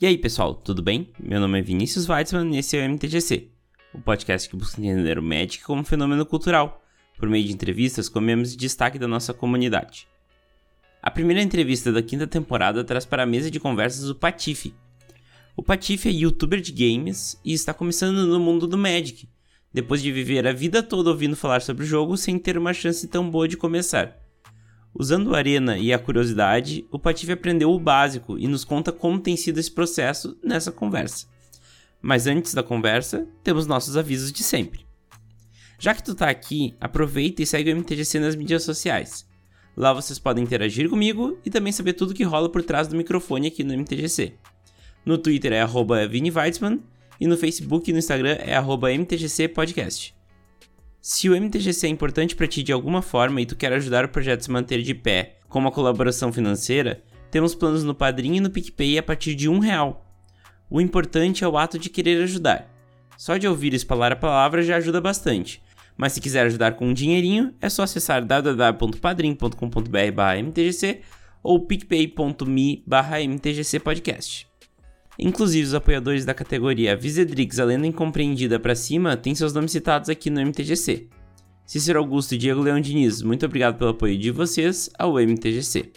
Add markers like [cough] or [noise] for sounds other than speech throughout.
E aí, pessoal, tudo bem? Meu nome é Vinícius Weitzman e esse é o MTGC, o podcast que busca entender o Magic como fenômeno cultural, por meio de entrevistas com membros de destaque da nossa comunidade. A primeira entrevista da quinta temporada traz para a mesa de conversas o Patife. O Patife é youtuber de games e está começando no mundo do Magic, depois de viver a vida toda ouvindo falar sobre o jogo sem ter uma chance tão boa de começar. Usando o Arena e a curiosidade, o Patife aprendeu o básico e nos conta como tem sido esse processo nessa conversa. Mas antes da conversa, temos nossos avisos de sempre. Já que tu tá aqui, aproveita e segue o MTGC nas mídias sociais. Lá vocês podem interagir comigo e também saber tudo que rola por trás do microfone aqui no MTGC. No Twitter é arroba e no Facebook e no Instagram é arroba. Se o MTGC é importante para ti de alguma forma e tu quer ajudar o projeto a se manter de pé com uma colaboração financeira, temos planos no Padrim e no PicPay a partir de um real. O importante é o ato de querer ajudar. Só de ouvir espalhar a palavra já ajuda bastante. Mas se quiser ajudar com um dinheirinho, é só acessar www.padrim.com.br/mtgc ou picpay.me/mtgcpodcast. Inclusive, os apoiadores da categoria Visedrix, a lenda incompreendida para cima, têm seus nomes citados aqui no MTGC. Cícero Augusto e Diego Leão Diniz, muito obrigado pelo apoio de vocês ao MTGC.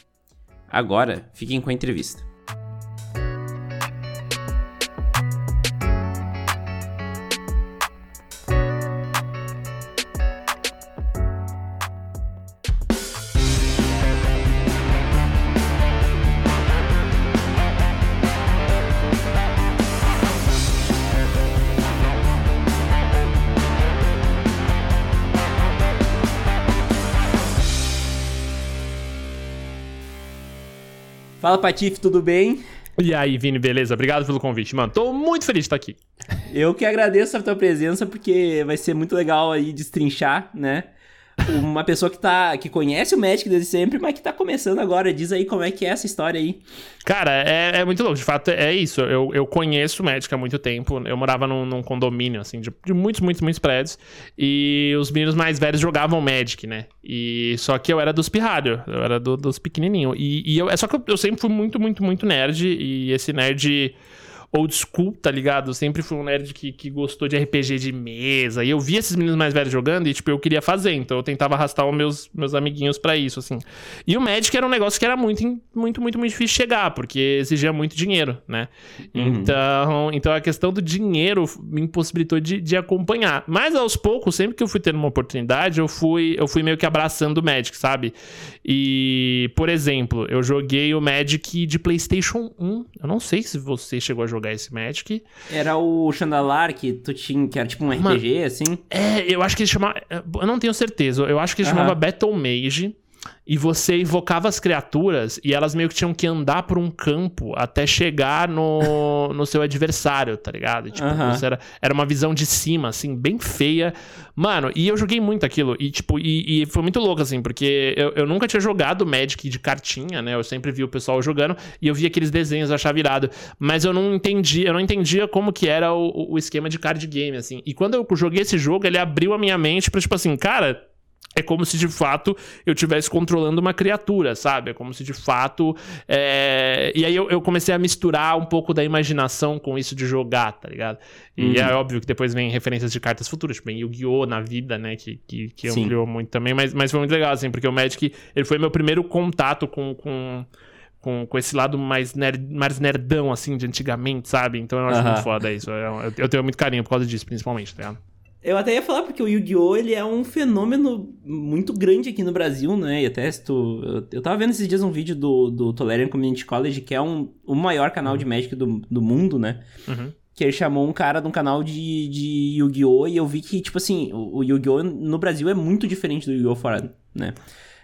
Agora, fiquem com a entrevista. Fala, Patife, tudo bem? E aí, Vini, beleza? Obrigado pelo convite, mano. Tô muito feliz de estar aqui. Eu que agradeço a tua presença, porque vai ser muito legal aí destrinchar, né? Uma pessoa que tá que conhece o Magic desde sempre, mas que tá começando agora. Diz aí como é que é essa história aí. Cara, é, é muito louco. De fato, é isso. Eu, eu conheço o Magic há muito tempo. Eu morava num, num condomínio, assim, de, de, muitos, muitos, muitos prédios. E os meninos mais velhos jogavam Magic, né? E só que eu era dos pirralhos. Eu era do, dos pequenininhos. E, e eu, é só que eu, eu sempre fui muito, muito, muito nerd. E esse nerd old school, tá ligado? Eu sempre fui um nerd que, que gostou de RPG de mesa. E eu via esses meninos mais velhos jogando e, tipo, eu queria fazer. Então eu tentava arrastar os meus, meus amiguinhos para isso, assim. E o Magic era um negócio que era muito, muito, muito, muito difícil chegar, porque exigia muito dinheiro, né? Uhum. Então, então a questão do dinheiro me impossibilitou de, de acompanhar. Mas aos poucos, sempre que eu fui tendo uma oportunidade, eu fui, eu fui meio que abraçando o Magic, sabe? E, por exemplo, eu joguei o Magic de PlayStation 1. Eu não sei se você chegou a jogar jogar esse Magic. Era o Chandalar que tu tinha, que era tipo um RPG, assim? É, eu acho que ele chamava. Eu não tenho certeza. Eu acho que ele uh -huh. chamava Battle Mage e você invocava as criaturas e elas meio que tinham que andar por um campo até chegar no, [laughs] no seu adversário, tá ligado? E, tipo, era, era uma visão de cima, assim, bem feia. Mano, e eu joguei muito aquilo. E, tipo, e, e foi muito louco, assim, porque eu, eu nunca tinha jogado Magic de cartinha, né? Eu sempre vi o pessoal jogando e eu via aqueles desenhos, eu achava virado. Mas eu não entendia, eu não entendia como que era o, o esquema de card game, assim. E quando eu joguei esse jogo, ele abriu a minha mente pra, tipo assim, cara é como se de fato eu estivesse controlando uma criatura, sabe? É como se de fato. É... E aí eu, eu, comecei a misturar um pouco da imaginação com isso de jogar, tá ligado? E uhum. é óbvio que depois vem referências de cartas futuras, tipo, Yu-Gi-Oh! na vida, né? Que, que, que ampliou muito também, mas, mas foi muito legal, assim, porque o Magic ele foi meu primeiro contato com. com com, com esse lado mais, nerd, mais nerdão, assim, de antigamente, sabe? Então eu acho uhum. muito foda isso. Eu, eu, tenho muito carinho por causa disso, principalmente, tá ligado? Eu até ia falar, porque o Yu-Gi-Oh! ele é um fenômeno muito grande aqui no Brasil, né? E até se tu... Eu, eu tava vendo esses dias um vídeo do, do Tolerian Community College, que é um, o maior canal de Magic do, do mundo, né? Uhum. Que ele chamou um cara de um canal de, de Yu-Gi-Oh! E eu vi que, tipo assim, o, o Yu-Gi-Oh! no Brasil é muito diferente do Yu-Gi-Oh! fora, né?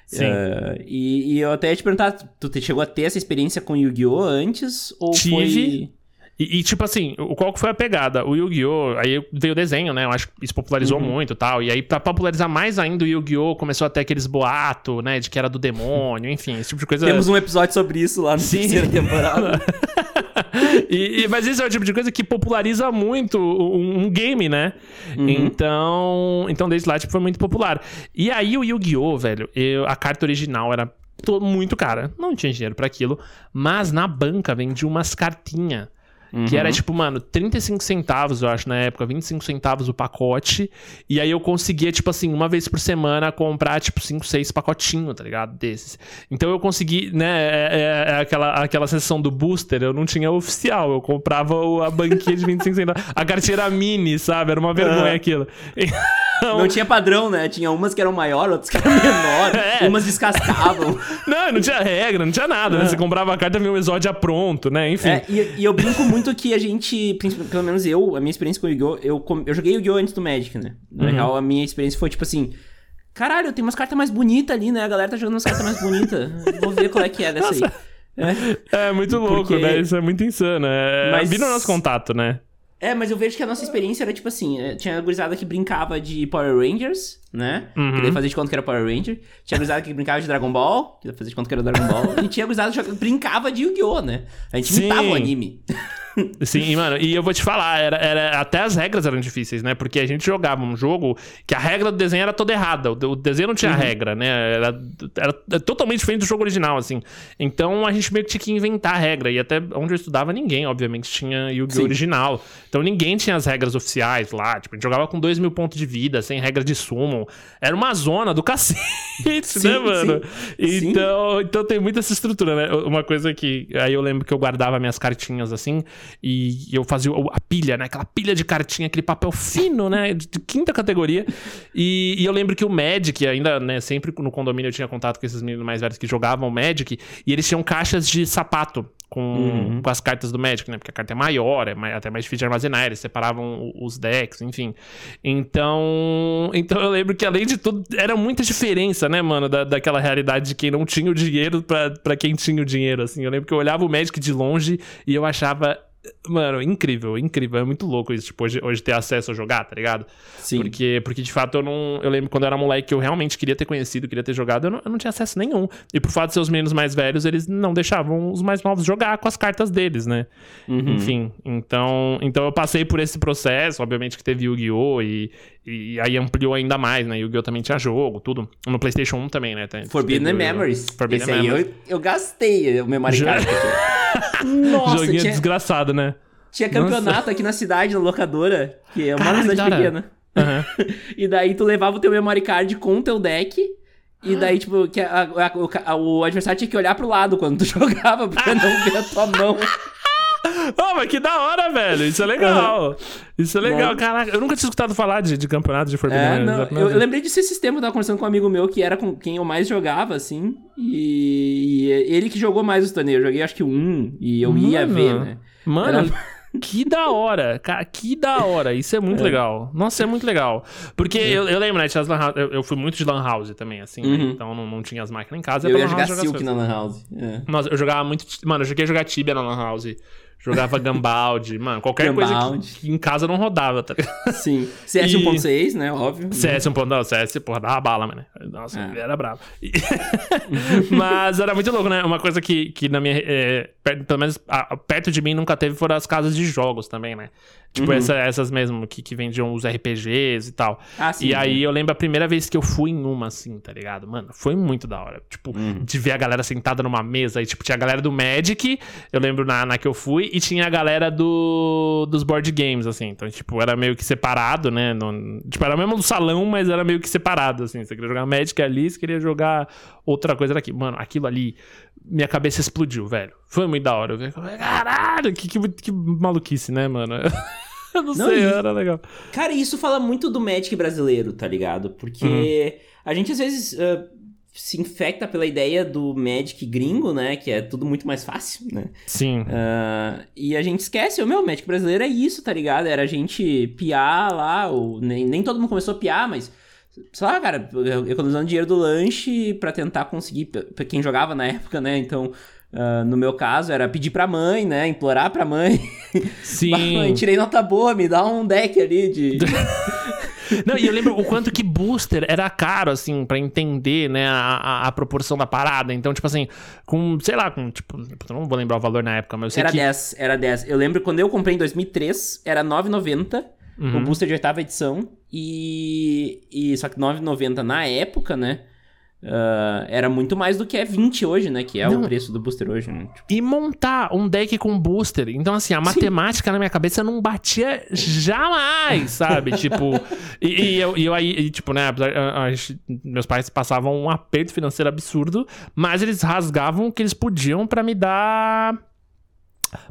Sim. Uh, e, e, eu até ia te perguntar, tu chegou a ter essa experiência com Yu-Gi-Oh! antes? Ou Tive. foi... E, e, tipo assim, qual que foi a pegada? O Yu-Gi-Oh! Aí veio o desenho, né? Eu acho que isso popularizou uhum. muito e tal. E aí, pra popularizar mais ainda o Yu-Gi-Oh! começou a ter aqueles boatos, né? De que era do demônio, enfim, esse tipo de coisa. Temos um episódio sobre isso lá na terceira temporada. [laughs] e, e, mas esse é o tipo de coisa que populariza muito um, um game, né? Uhum. Então, então, desde lá, tipo, foi muito popular. E aí, o Yu-Gi-Oh!, velho, eu, a carta original era muito cara. Não tinha dinheiro para aquilo. Mas na banca vendia umas cartinhas Uhum. Que era tipo, mano, 35 centavos, eu acho, na época, 25 centavos o pacote. E aí eu conseguia, tipo assim, uma vez por semana comprar, tipo, 5, 6 pacotinhos, tá ligado? Desses. Então eu consegui, né? É, é, é aquela, aquela sessão do booster, eu não tinha oficial. Eu comprava a banquinha de 25 centavos. A carteira mini, sabe? Era uma vergonha uhum. aquilo. Então... [laughs] Não tinha padrão, né? Tinha umas que eram maior, outras que eram menor, [laughs] é. umas descascavam. [laughs] não, não tinha regra, não tinha nada, né? Você comprava a carta e vinha o exódio pronto, né? Enfim. É, e, e, eu brinco muito que a gente, pelo menos eu, a minha experiência com o Yu-Gi-Oh! Eu, eu joguei Yu-Gi-Oh! antes do Magic, né? Na uhum. real, a minha experiência foi tipo assim. Caralho, tem umas cartas mais bonitas ali, né? A galera tá jogando umas cartas mais bonitas. Vou ver qual é que é dessa Nossa. aí. É, é muito louco, Porque... né? Isso é muito insano. É... Mas... Vira o nosso contato, né? É, mas eu vejo que a nossa experiência era tipo assim: é, tinha gurizada que brincava de Power Rangers, né? Uhum. Que daí fazia de conta que era Power Ranger. Tinha gurizada que brincava de Dragon Ball, que fazia de conta que era Dragon Ball. e tinha gurizada que brincava de Yu-Gi-Oh!, né? A gente Sim. imitava o anime. Sim, mano, e eu vou te falar, era, era, até as regras eram difíceis, né? Porque a gente jogava um jogo que a regra do desenho era toda errada. O, o desenho não tinha uhum. regra, né? Era, era totalmente diferente do jogo original, assim. Então a gente meio que tinha que inventar a regra. E até onde eu estudava, ninguém, obviamente, tinha Yu-Gi-Oh! original. Então ninguém tinha as regras oficiais lá. Tipo, a gente jogava com 2 mil pontos de vida, sem regra de sumo. Era uma zona do [laughs] cacete, sim, né, mano? Sim. Então, sim. então tem muita essa estrutura, né? Uma coisa que. Aí eu lembro que eu guardava minhas cartinhas assim. E eu fazia a pilha, né? Aquela pilha de cartinha, aquele papel fino, né? De, quinta categoria. E, e, eu lembro que o Magic, ainda, né? Sempre no condomínio eu tinha contato com esses meninos mais velhos que jogavam Magic. E eles tinham caixas de sapato com, uhum. com as cartas do Magic, né? Porque a carta é maior, é mais, até mais difícil de armazenar, eles separavam os decks, enfim. Então, então eu lembro que além de tudo, era muita diferença, né, mano, da, daquela realidade de quem não tinha o dinheiro para quem tinha o dinheiro, assim. Eu lembro que eu olhava o Magic de longe e eu achava Mano, incrível, incrível. É muito louco isso, tipo, hoje, hoje ter acesso a jogar, tá ligado? Sim. Porque, porque de fato eu não. Eu lembro quando eu era moleque que eu realmente queria ter conhecido, queria ter jogado, eu não, eu não tinha acesso nenhum. E por fato de ser os meninos mais velhos, eles não deixavam os mais novos jogar com as cartas deles, né? Uhum. Enfim, então, então eu passei por esse processo, obviamente que teve Yu-Gi-Oh! E, e aí ampliou ainda mais, né? Yu-Gi-Oh! também tinha jogo, tudo. No PlayStation 1 também, né? Forbidden Memories. Forbidden Esse Memories. aí eu, eu gastei o memory card. [laughs] Nossa, Joguinho tinha... desgraçado, né? Tinha campeonato Nossa. aqui na cidade, na locadora, que é uma Caralho, cidade cara. pequena. Uhum. [laughs] e daí tu levava o teu memory card com o teu deck. E daí, tipo, que a, a, a, o adversário tinha que olhar pro lado quando tu [laughs] jogava, pra não ver a tua mão. [laughs] Oh, mas que da hora, velho. Isso é legal. Uhum. Isso é legal. Não. Caraca, eu nunca tinha escutado falar de, de campeonato de Forbidden é, não, eu, eu, lembrei desse sistema, eu tava conversando com um amigo meu que era com quem eu mais jogava, assim. E, e ele que jogou mais os torneios. Eu joguei acho que um, e eu Mano. ia ver, né? Mano. Era... [laughs] Que da hora, cara, que da hora. Isso é muito é. legal. Nossa, é muito legal. Porque é. eu, eu, lembro, né, lan, eu, eu, fui muito de Lan House também, assim, né? uhum. né? Então não, não, tinha as máquinas em casa. Eu ia jogar Silk na Lan House. É. Nossa, eu jogava muito. Mano, eu joguei jogar Tibia na Lan House. Jogava [laughs] Gambaldi, mano, qualquer Gambaldi. coisa que, que, em casa não rodava, tá ligado? [laughs] Sim. CS e... 1.6, né? Óbvio. CS 1.6, CS, porra, dava bala, mano. Nossa, é. era bravo. E... [laughs] Mas era muito louco, né? Uma coisa que, que na minha. É, pelo menos a, perto de mim nunca teve foram as casas de jogos também, né? Tipo, uhum. essa, essas mesmo que, que vendiam os RPGs e tal. Ah, sim, e aí eu lembro a primeira vez que eu fui em uma, assim, tá ligado? Mano, foi muito da hora. Tipo, uhum. de ver a galera sentada numa mesa. E, tipo, tinha a galera do Magic, eu lembro na, na que eu fui, e tinha a galera do, dos board games, assim. Então, tipo, era meio que separado, né? No, tipo, era mesmo do salão, mas era meio que separado, assim. Você queria jogar Magic ali, você queria jogar outra coisa aqui. Mano, aquilo ali, minha cabeça explodiu, velho. Foi muito da hora. Eu vi, caralho, que, que, que maluquice, né, mano? [laughs] Não, não sei, era legal. Cara, isso fala muito do Magic brasileiro, tá ligado? Porque uhum. a gente às vezes uh, se infecta pela ideia do Magic gringo, né? Que é tudo muito mais fácil, né? Sim. Uh, e a gente esquece, o meu Magic brasileiro é isso, tá ligado? Era a gente piar lá, ou nem, nem todo mundo começou a piar, mas sei lá, cara, economizando dinheiro do lanche para tentar conseguir, pra quem jogava na época, né? Então, Uh, no meu caso, era pedir pra mãe, né? Implorar pra mãe. Sim. [laughs] mãe, tirei nota boa, me dá um deck ali de. [laughs] Não, e eu lembro o quanto que booster era caro, assim, para entender, né, a, a, a, proporção da parada. Então, tipo assim, com, sei lá, com, tipo, não vou lembrar o valor na época, mas eu sei era que... Era 10, era 10. Eu lembro quando eu comprei em 2003, era 9,90 uhum. o booster de oitava edição. E, e só que 9,90 na época, né? Uh, era muito mais do que é 20 hoje, né? Que é não. o preço do booster hoje. Né? Tipo... E montar um deck com booster. Então, assim, a matemática Sim. na minha cabeça não batia jamais, sabe? [laughs] tipo. E, e eu, e eu aí, e, tipo, né? A, a, meus pais passavam um aperto financeiro absurdo, mas eles rasgavam o que eles podiam para me dar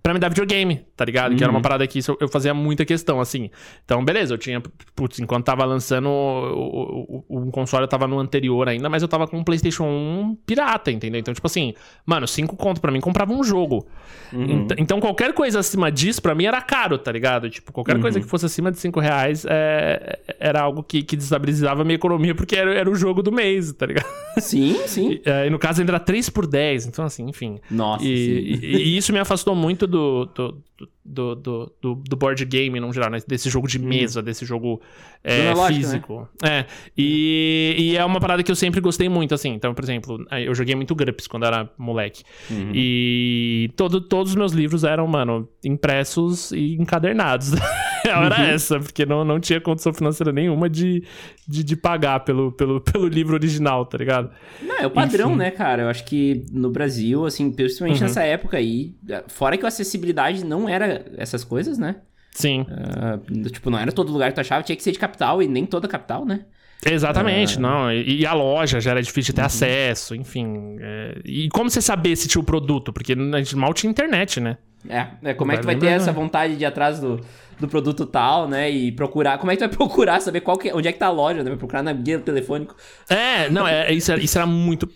para me dar videogame, tá ligado? Uhum. Que era uma uhum. parada que eu fazia muita questão, assim. Então, beleza, eu tinha. Putz, enquanto tava lançando o, o, o, console, eu tava no anterior ainda, mas eu tava com um PlayStation 1 pirata, entendeu? Então, tipo assim, mano, cinco conto pra mim comprava um jogo. Uhum. então, qualquer coisa acima disso, pra mim era caro, tá ligado? Tipo, qualquer uhum. coisa que fosse acima de cinco reais é, era algo que, que desestabilizava a minha economia, porque era, era o jogo do mês, tá ligado? Sim, sim. E, é, e no caso ainda era 3 por 10, então assim, enfim. Nossa. E, e, e isso me afastou muito do, do, do, do, do, do board game, no geral, né? Desse jogo de hum. mesa, hum. desse jogo é, físico. Né? É. E, e é uma parada que eu sempre gostei muito, assim. Então, por exemplo, eu joguei muito GURPS quando era moleque. Uhum. E todo, todos os meus livros eram, mano, impressos e encadernados. [laughs] [laughs] a hora uhum. essa, porque não, não tinha condição financeira nenhuma de, de, de, pagar pelo, pelo, [laughs] pelo livro original, tá ligado? Não, é o padrão, Enfim. né, cara? Eu acho que no Brasil, assim, principalmente uhum. nessa época aí, fora que a acessibilidade não era essas coisas, né? Sim. Uh, tipo, não era todo lugar que tu achava, tinha que ser de capital e nem toda capital, né? Exatamente, uh... não. E, e, a loja já era difícil de ter uhum. acesso, enfim. É... E como você saber se tinha o produto? Porque a gente mal tinha internet, né? É, é como é que tu vai ter essa vontade de ir atrás do, do produto tal, né? E procurar. Como é que tu vai [laughs] procurar, saber qual que, onde é que tá a loja, né? Vai procurar na guia telefônico. É, não, é, isso, era, isso era muito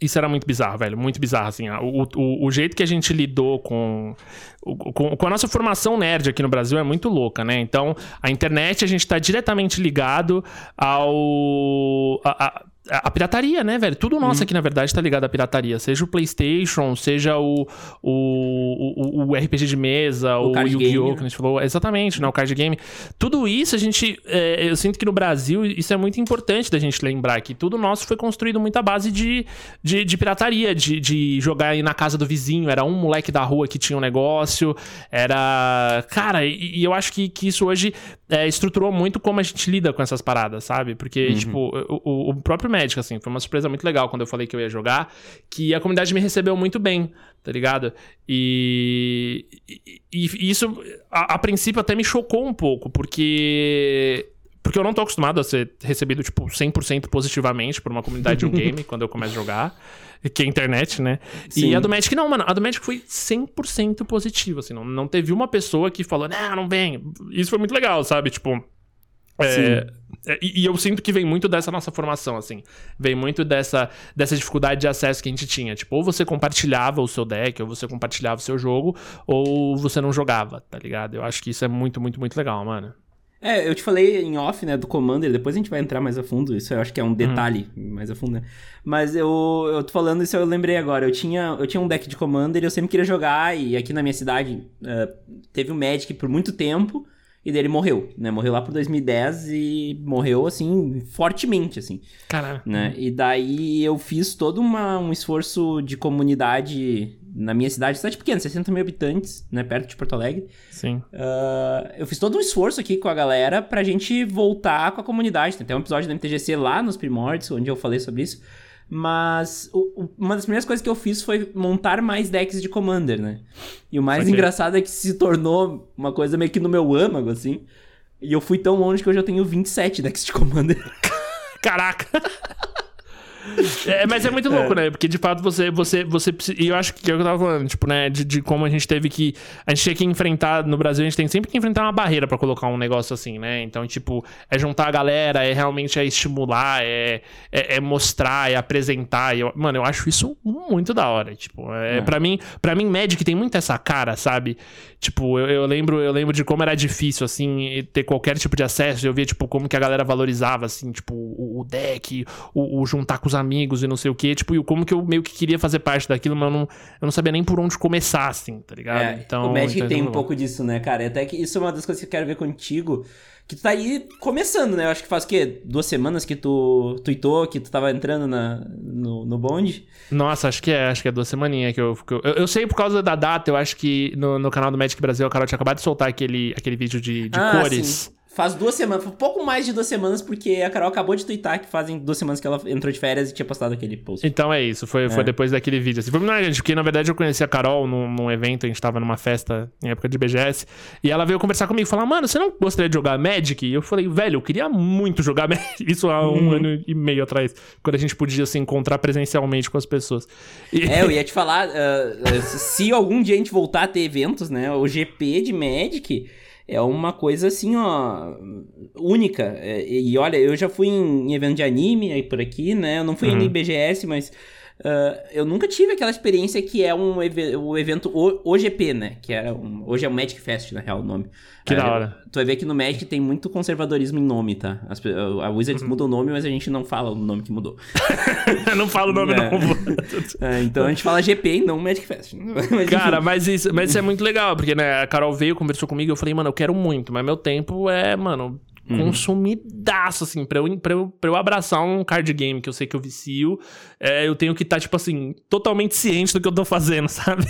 isso era muito bizarro, velho. Muito bizarro, assim. O, o, o jeito que a gente lidou com, com, com, a nossa formação nerd aqui no Brasil é muito louca, né? Então, a internet, a gente tá diretamente ligado ao... A, a, a pirataria, né, velho? Tudo nosso uhum. aqui, na verdade, tá ligado à pirataria. Seja o PlayStation, seja o, o, o, o RPG de mesa, o, o Yu-Gi-Oh! que a gente falou. Exatamente, né? O card game. Tudo isso, a gente. É, eu sinto que no Brasil, isso é muito importante da gente lembrar que tudo nosso foi construído muito à base de, de, de pirataria, de, de jogar aí na casa do vizinho. Era um moleque da rua que tinha um negócio. Era. Cara, e, e eu acho que, que isso hoje é, estruturou muito como a gente lida com essas paradas, sabe? Porque, uhum. tipo, o, o próprio médico, assim, foi uma surpresa muito legal quando eu falei que eu ia jogar, que a comunidade me recebeu muito bem, tá ligado? E, e, e isso, a, a, princípio, até me chocou um pouco, porque. Porque eu não tô acostumado a ser recebido, tipo, 100% positivamente por uma comunidade de um game quando eu começo a jogar que é a internet, né? Sim. E a do Magic não, mano. A do Magic foi 100% positiva, assim. Não, não teve uma pessoa que falou, não, não vem. Isso foi muito legal, sabe? Tipo, é, é, e, e, eu sinto que vem muito dessa nossa formação, assim. Vem muito dessa, dessa dificuldade de acesso que a gente tinha. Tipo, ou você compartilhava o seu deck, ou você compartilhava o seu jogo, ou você não jogava, tá ligado? Eu acho que isso é muito, muito, muito legal, mano. É, eu te falei em off, né, do Commander, depois a gente vai entrar mais a fundo, isso eu acho que é um uhum. detalhe uhum. mais a fundo, né? Mas eu, eu tô falando isso, eu lembrei agora, eu tinha, eu tinha um deck de Commander e eu sempre queria jogar, e aqui na minha cidade uh, teve o um Magic por muito tempo, e daí ele morreu, né? Morreu lá por 2010 e morreu, assim, fortemente, assim. Caralho. Né? E daí eu fiz todo uma, um esforço de comunidade na minha cidade, cidade pequena, 60 mil habitantes, né? Perto de Porto Alegre. Sim. Uh, eu fiz todo um esforço aqui com a galera pra gente voltar com a comunidade. Tem até um episódio da MTGC lá nos primórdios, onde eu falei sobre isso. Mas o, o, uma das primeiras coisas que eu fiz foi montar mais decks de Commander, né? E o mais okay. engraçado é que se tornou uma coisa meio que no meu âmago, assim. E eu fui tão longe que hoje eu tenho 27 decks de Commander. [laughs] Caraca! É, mas é muito louco, é. né? Porque de fato você, você, você E eu acho que é o que eu tava falando, tipo, né? De, de, como a gente teve que. A gente tinha que enfrentar. No Brasil, a gente tem sempre que enfrentar uma barreira para colocar um negócio assim, né? Então, tipo, é juntar a galera, é realmente é estimular, é, é, é mostrar, é apresentar. Eu, mano, eu acho isso muito da hora. Tipo, é, é. Pra, mim, pra mim, Magic tem muito essa cara, sabe? Tipo, eu, eu, lembro, eu lembro de como era difícil, assim, ter qualquer tipo de acesso. Eu via, tipo, como que a galera valorizava, assim, tipo, o, o deck, o, o juntar com os amigos e não sei o que, tipo, e como que eu meio que queria fazer parte daquilo, mas eu não, eu não sabia nem por onde começar, assim, tá ligado? É, então, o Magic então, tem um pouco disso, né, cara? Até que isso é uma das coisas que eu quero ver contigo, que tu tá aí começando, né? Eu acho que faz o quê? Duas semanas que tu tweetou, que tu tava entrando na, no, no bonde? Nossa, acho que é, acho que é duas semaninhas que eu, que eu, eu, eu. sei por causa da data, eu acho que no, no canal do Magic Brasil a Carol tinha acabado de soltar aquele, aquele vídeo de, de ah, cores. Sim Faz duas semanas, pouco mais de duas semanas, porque a Carol acabou de twittar que fazem duas semanas que ela entrou de férias e tinha postado aquele post. Então é isso, foi, é. foi depois daquele vídeo. Assim, foi muito grande, porque na verdade eu conheci a Carol num, num, evento, a gente tava numa festa em época de BGS, e ela veio conversar comigo e falar, mano, você não gostaria de jogar Magic? E eu falei, velho, eu queria muito jogar [laughs] Magic. Isso há um hum. ano e meio atrás, quando a gente podia se encontrar presencialmente com as pessoas. E... É, eu ia te falar, uh, se algum dia a gente voltar a ter eventos, né, o GP de Magic é uma coisa assim, ó, única. É, e olha, eu já fui em, em evento de anime aí por aqui, né? Eu não fui uhum. em BGS, mas Uh, eu nunca tive aquela experiência que é um o evento o, OGP, né? Que é um, hoje é o Magic Fest, na real, o nome. Que uh, da hora. Tu vai ver que no Magic tem muito conservadorismo em nome, tá? As, a Wizards uhum. muda o nome, mas a gente não fala o nome que mudou. [laughs] não fala o nome é. novo. [laughs] é, então a gente fala GP e não Magic Fest. mas, [laughs] Cara, mas isso, mas isso é muito legal, porque né, a Carol veio, conversou comigo, eu falei, mano, eu quero muito, mas meu tempo é, mano, Uhum. Consumidaço, assim, pra eu, pra, eu, pra eu abraçar um card game que eu sei que eu vicio, é, eu tenho que estar, tá, tipo assim, totalmente ciente do que eu tô fazendo, [laughs] sabe?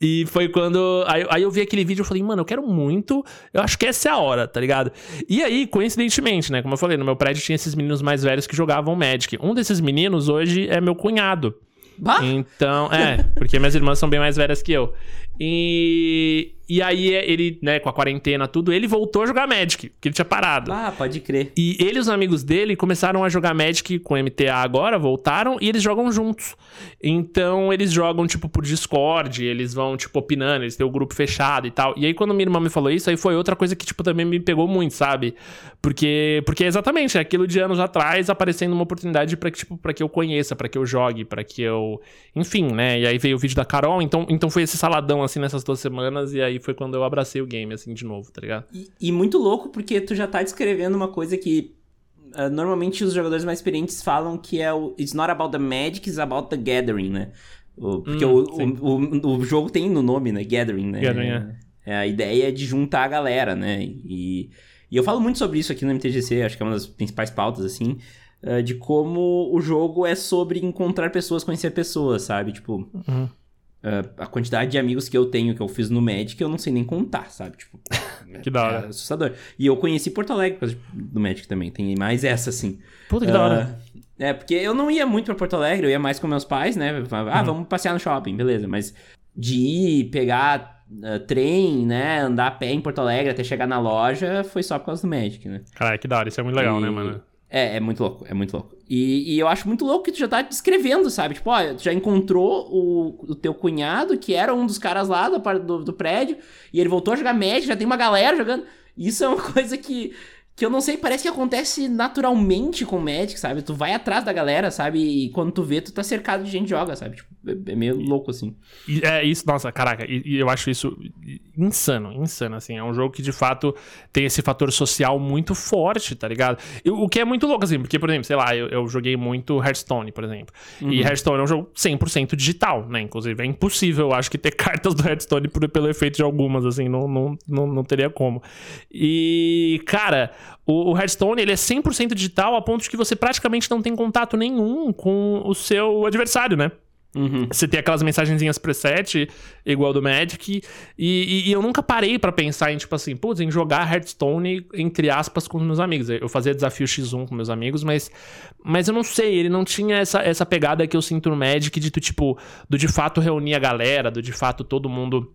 e foi quando. Aí, aí, eu vi aquele vídeo e falei, mano, eu quero muito, eu acho que essa é a hora, tá ligado? E aí, coincidentemente, né, como eu falei, no meu prédio tinha esses meninos mais velhos que jogavam Magic. Um desses meninos hoje é meu cunhado. Bah? Então, é, porque minhas irmãs são bem mais velhas que eu. E, e aí ele, né, com a quarentena, tudo, ele voltou a jogar Magic, que ele tinha parado. Ah, pode crer. E ele e os amigos dele começaram a jogar Magic com MTA agora, voltaram, e eles jogam juntos. Então eles jogam, tipo, por Discord, eles vão, tipo, opinando, eles têm o grupo fechado e tal. E aí quando minha irmã me falou isso, aí foi outra coisa que, tipo, também me pegou muito, sabe? Porque, porque exatamente, é aquilo de anos atrás aparecendo uma oportunidade para que, tipo, pra que eu conheça, para que eu jogue, para que eu. Enfim, né? E aí veio o vídeo da Carol, então, então foi esse saladão, assim, nessas duas semanas, e aí foi quando eu abracei o game, assim, de novo, tá ligado? E, e muito louco, porque tu já tá descrevendo uma coisa que uh, normalmente os jogadores mais experientes falam que é o It's not about the magic, it's about the gathering, né? O, porque hum, o, o, o, jogo tem no nome, né? Gathering, né? Gathering, é. é. a ideia de juntar a galera, né? E, e eu falo muito sobre isso aqui no MTGC, acho que é uma das principais pautas, assim, uh, de como o jogo é sobre encontrar pessoas, conhecer pessoas, sabe? Tipo, uhum. Uh, a quantidade de amigos que eu tenho, que eu fiz no Magic, eu não sei nem contar, sabe? Tipo, [laughs] que da hora. É assustador. E eu conheci Porto Alegre por causa do Magic também. Tem mais essa, assim. Puta que uh, da hora. É, porque eu não ia muito pra Porto Alegre, eu ia mais com meus pais, né? Ah, uhum. vamos passear no shopping, beleza. Mas de ir, pegar uh, trem, né? Andar a pé em Porto Alegre até chegar na loja, foi só por causa do Magic, né? Cara, que da hora. Isso é muito legal, e... né, mano? É, é muito louco, é muito louco. E, e, eu acho muito louco que tu já tá descrevendo, sabe? Tipo, ó, tu já encontrou o, o teu cunhado, que era um dos caras lá do, do, do prédio, e ele voltou a jogar Magic, já tem uma galera jogando. Isso é uma [laughs] coisa que que eu não sei, parece que acontece naturalmente com o Magic, sabe? Tu vai atrás da galera, sabe? E quando tu vê, tu tá cercado de gente que joga, sabe? Tipo, é, é meio louco, assim. E é isso, nossa, caraca, e, e, eu acho isso insano, insano, assim. É um jogo que, de fato, tem esse fator social muito forte, tá ligado? E, o que é muito louco, assim, porque, por exemplo, sei lá, eu, eu joguei muito Hearthstone, por exemplo. Uhum. E Hearthstone é um jogo 100% digital, né? Inclusive, é impossível, eu acho, que ter [laughs] cartas do Hearthstone por, pelo efeito de algumas, assim, não, não, não, não teria como. E, cara o, o Hearthstone ele é 100% digital a ponto de que você praticamente não tem contato nenhum com o seu adversário, né? Uhum. Você tem aquelas mensagenzinhas preset, igual do Magic, e, e, e eu nunca parei para pensar em, tipo assim, putz, em jogar Hearthstone, entre aspas, com meus amigos. Eu fazia desafio X1 com meus amigos, mas, mas eu não sei, ele não tinha essa, essa pegada que eu sinto no Magic de, tipo, do de fato reunir a galera, do de fato todo mundo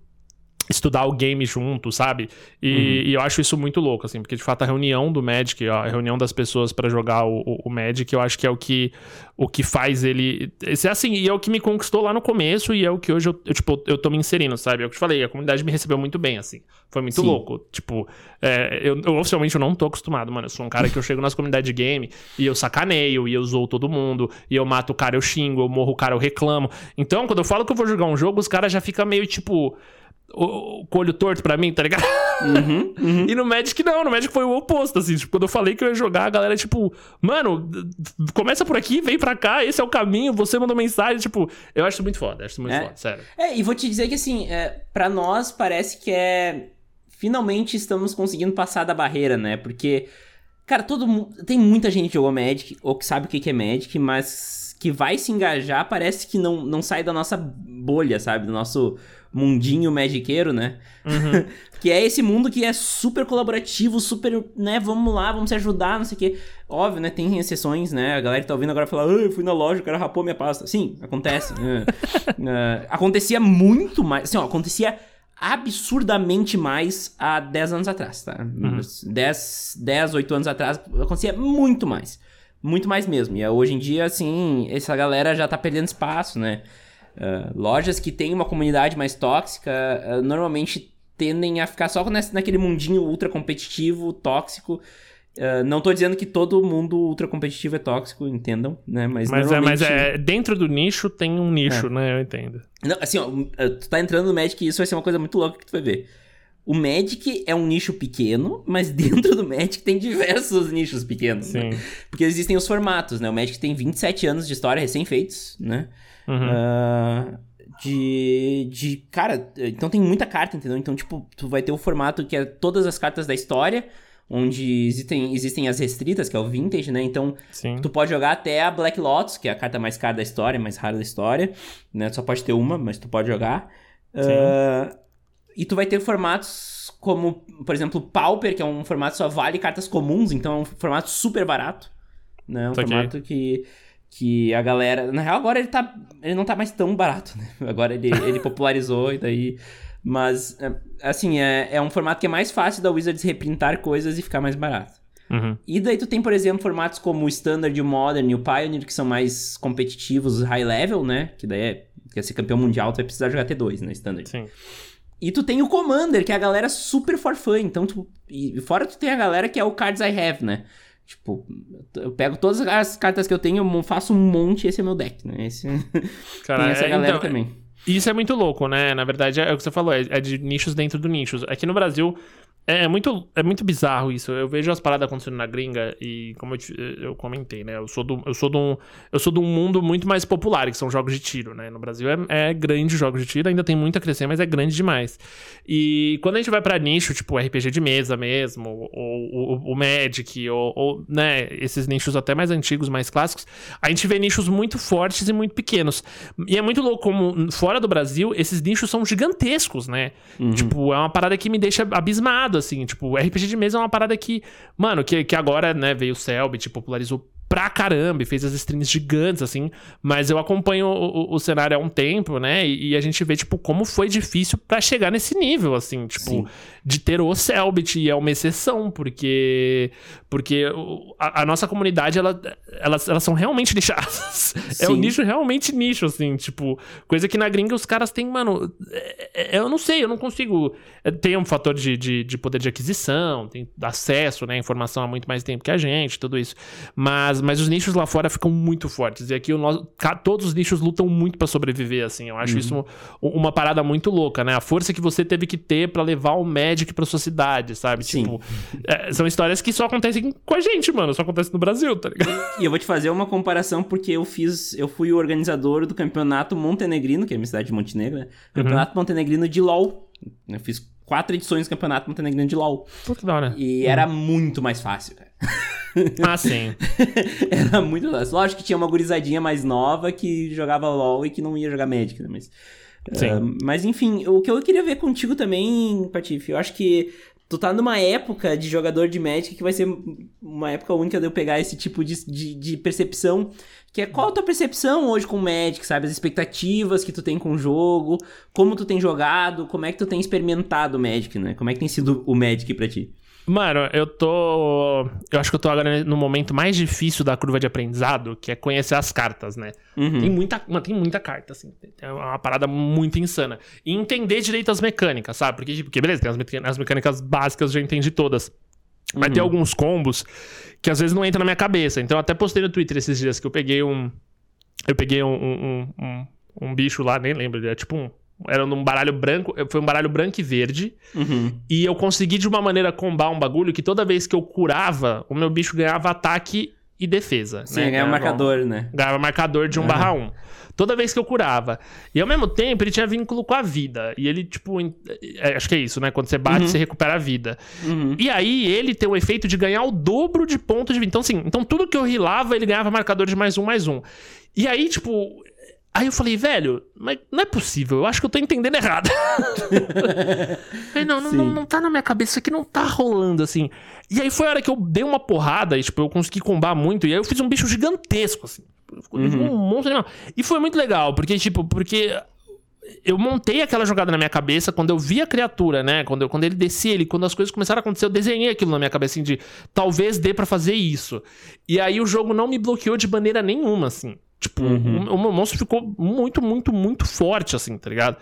estudar o game junto, sabe? E, uhum. e, eu acho isso muito louco, assim, porque de fato a reunião do Magic, a reunião das pessoas para jogar o, o, o, Magic, eu acho que é o que, o que faz ele. Esse é assim, e é o que me conquistou lá no começo e é o que hoje eu, eu tipo, eu tô me inserindo, sabe? É o que eu te falei, a comunidade me recebeu muito bem, assim. Foi muito Sim. louco. Tipo, é, eu, eu, oficialmente eu não tô acostumado, mano. Eu sou um cara que eu chego nas comunidades de game e eu sacaneio, e eu zoo todo mundo, e eu mato o cara, eu xingo, eu morro o cara, eu reclamo. Então, quando eu falo que eu vou jogar um jogo, os caras já ficam meio tipo o, o colho torto pra mim, tá ligado? Uhum, uhum. [laughs] e no Magic não, no Magic foi o oposto, assim. Tipo, quando eu falei que eu ia jogar, a galera, tipo, mano, começa por aqui, vem pra cá, esse é o caminho, você mandou mensagem, tipo, eu acho muito foda, acho muito é. foda, sério. É, e vou te dizer que, assim, é, pra nós parece que é. Finalmente estamos conseguindo passar da barreira, né? Porque, cara, todo mundo. Tem muita gente que jogou Magic, ou que sabe o que é Magic, mas que vai se engajar, parece que não, não sai da nossa bolha, sabe? Do nosso mundinho magiqueiro, né? Uhum. [laughs] que é esse mundo que é super colaborativo, super, né? Vamos lá, vamos se ajudar, não sei o quê. Óbvio, né? Tem exceções, né? A galera que tá ouvindo agora fala, ah, eu fui na loja, o cara rapou minha pasta. Sim, acontece. uh, [laughs] uh, acontecia muito mais. Assim, ó, acontecia absurdamente mais há 10 anos atrás, tá? Uhum. 10, 10, 8 anos atrás acontecia muito mais. Muito mais mesmo. E hoje em dia, assim, essa galera já tá perdendo espaço, né? Uh, lojas que têm uma comunidade mais tóxica uh, normalmente tendem a ficar só naquele mundinho ultra competitivo, tóxico. Uh, não tô dizendo que todo mundo ultra competitivo é tóxico, entendam, né? Mas, mas, normalmente... é, mas é, dentro do nicho tem um nicho, é. né? Eu entendo. Não, assim, ó, tu tá entrando no Magic e isso vai ser uma coisa muito louca que tu vai ver. O Magic é um nicho pequeno, mas [laughs] dentro do Magic tem diversos nichos pequenos. Né? Sim. Né? Porque existem os formatos, né? O Magic tem 27 anos de história recém-feitos, né? Uhum. Uh, de, de. Cara, então tem muita carta, entendeu? Então, tipo, tu vai ter o formato que é todas as cartas da história, onde existem, existem as restritas, que é o Vintage, né? Então, Sim. tu pode jogar até a Black Lotus, que é a carta mais cara da história, mais rara da história, né? Tu só pode ter uma, mas tu pode jogar. Uh, e tu vai ter formatos como, por exemplo, Pauper, que é um formato que só vale cartas comuns, então é um formato super barato. Né? Um okay. formato que que a galera. Na real, agora ele tá. Ele não tá mais tão barato, né? [laughs] Agora ele, ele popularizou e daí. Mas, é, assim, é, é um formato que é mais fácil da Wizards reprintar coisas e ficar mais barato. Uhum. E daí tu tem, por exemplo, formatos como o Standard, o Modern e o Pioneer, que são mais competitivos, high level, né? Que daí é. Quer ser campeão mundial, tu vai precisar jogar T2, né? Standard. Sim. E tu tem o Commander, que é a galera super for fun. Então, tu. E fora tu tem a galera que é o Cards I Have, né? Tipo, eu pego todas as cartas que eu tenho, faço um monte e esse é meu deck, né? Esse... [laughs] Cara, Tem essa é, galera então, também. Isso é muito louco, né? Na verdade, é o que você falou, é, é de nichos dentro do nichos. Aqui no Brasil, é, é, muito, é muito bizarro isso. Eu vejo as paradas acontecendo na gringa e, como eu, eu comentei, né? Eu sou, do, eu, sou de um, eu sou de um mundo muito mais popular, que são jogos de tiro, né? No Brasil é, é grande jogos de tiro, ainda tem muito a crescer, mas é grande demais. E quando a gente vai para nicho, tipo RPG de mesa mesmo, ou o Magic, ou, ou, né, esses nichos até mais antigos, mais clássicos, a gente vê nichos muito fortes e muito pequenos. E é muito louco como, fora do Brasil, esses nichos são gigantescos, né? Uhum. Tipo, é uma parada que me deixa abismado assim. Tipo, RPG de mesa é uma parada que, mano, que, que agora, né, veio o Selbit, popularizou pra caramba e fez as streams gigantes, assim. Mas eu acompanho o, o, o cenário há um tempo, né? E, e, a gente vê, tipo, como foi difícil para chegar nesse nível, assim, tipo, Sim. de ter o Selbit. E é uma exceção, porque. Porque a, a nossa comunidade, ela, elas, elas são realmente nichadas. [laughs] é um nicho realmente nicho, assim, tipo, coisa que na gringa os caras têm, mano. É, é, eu não sei, eu não consigo. É, tem um fator de, de, de poder de aquisição, tem acesso, né? Informação há muito mais tempo que a gente, tudo isso. Mas mas, os nichos lá fora ficam muito fortes. E aqui o nosso, todos os nichos lutam muito para sobreviver, assim. Eu acho uhum. isso uma parada muito louca, né? A força que você teve que ter para levar o Magic pra sua cidade, sabe? Sim. Tipo, é, são histórias que só acontecem com a gente, mano. Só acontece no Brasil, tá ligado? E eu vou te fazer uma comparação porque eu fiz... Eu fui o organizador do campeonato montenegrino, que é a minha cidade de Montenegro, né? Uhum. Campeonato uhum. montenegrino de LoL. Eu fiz quatro edições do campeonato montenegrino de LoL. Pô, que da hora. E uhum. era muito mais fácil, cara. [laughs] Ah, sim. [laughs] Era muito. Lógico que tinha uma gurizadinha mais nova que jogava LOL e que não ia jogar Magic, né? Mas, sim. Uh, mas enfim, o que eu queria ver contigo também, Patife, eu acho que tu tá numa época de jogador de Magic que vai ser uma época única de eu pegar esse tipo de, de, de, percepção. Que é qual a tua percepção hoje com o Magic, sabe? As expectativas que tu tem com o jogo, como tu tem jogado, como é que tu tem experimentado o Magic, né? Como é que tem sido o Magic pra ti? Mano, eu tô. Eu acho que eu tô agora no momento mais difícil da curva de aprendizado, que é conhecer as cartas, né? Uhum. Tem muita. Mano, tem muita carta, assim. É uma parada muito insana. E entender direito as mecânicas, sabe? Porque, porque beleza, tem as, as mecânicas básicas, eu já entendi todas. Mas uhum. tem alguns combos que às vezes não entram na minha cabeça. Então eu até postei no Twitter esses dias que eu peguei um. Eu peguei um, um, um, um bicho lá, nem lembro, é tipo um era num baralho branco, foi um baralho branco e verde. Uhum. E eu consegui de uma maneira combar um bagulho que toda vez que eu curava, o meu bicho ganhava ataque e defesa. Sim, né? ganhava marcador, né? Ganhava marcador de 1 barra 1. Toda vez que eu curava. E ao mesmo tempo, ele tinha vínculo com a vida. E ele, tipo, é, acho que é isso, né? Quando você bate, uhum. você recupera a vida. Uhum. E aí, ele tem o efeito de ganhar o dobro de pontos de vida. Então, assim, então tudo que eu rilava, ele ganhava marcador de mais um, mais um. E aí, tipo, Aí eu falei, velho, mas não é possível, eu acho que eu tô entendendo errado. [laughs] falei, não, não, não, não, tá na minha cabeça, isso aqui não tá rolando assim. E aí foi a hora que eu dei uma porrada e, tipo, eu consegui combar muito, e aí eu fiz um bicho gigantesco, assim. Uhum. Um monstro animal. E foi muito legal, porque, tipo, porque eu montei aquela jogada na minha cabeça quando eu vi a criatura, né? Quando, eu, quando ele descia, ele, quando as coisas começaram a acontecer, eu desenhei aquilo na minha cabeça, assim, de talvez dê para fazer isso. E aí o jogo não me bloqueou de maneira nenhuma, assim. Tipo, uhum. o, o monstro ficou muito, muito, muito forte, assim, tá ligado?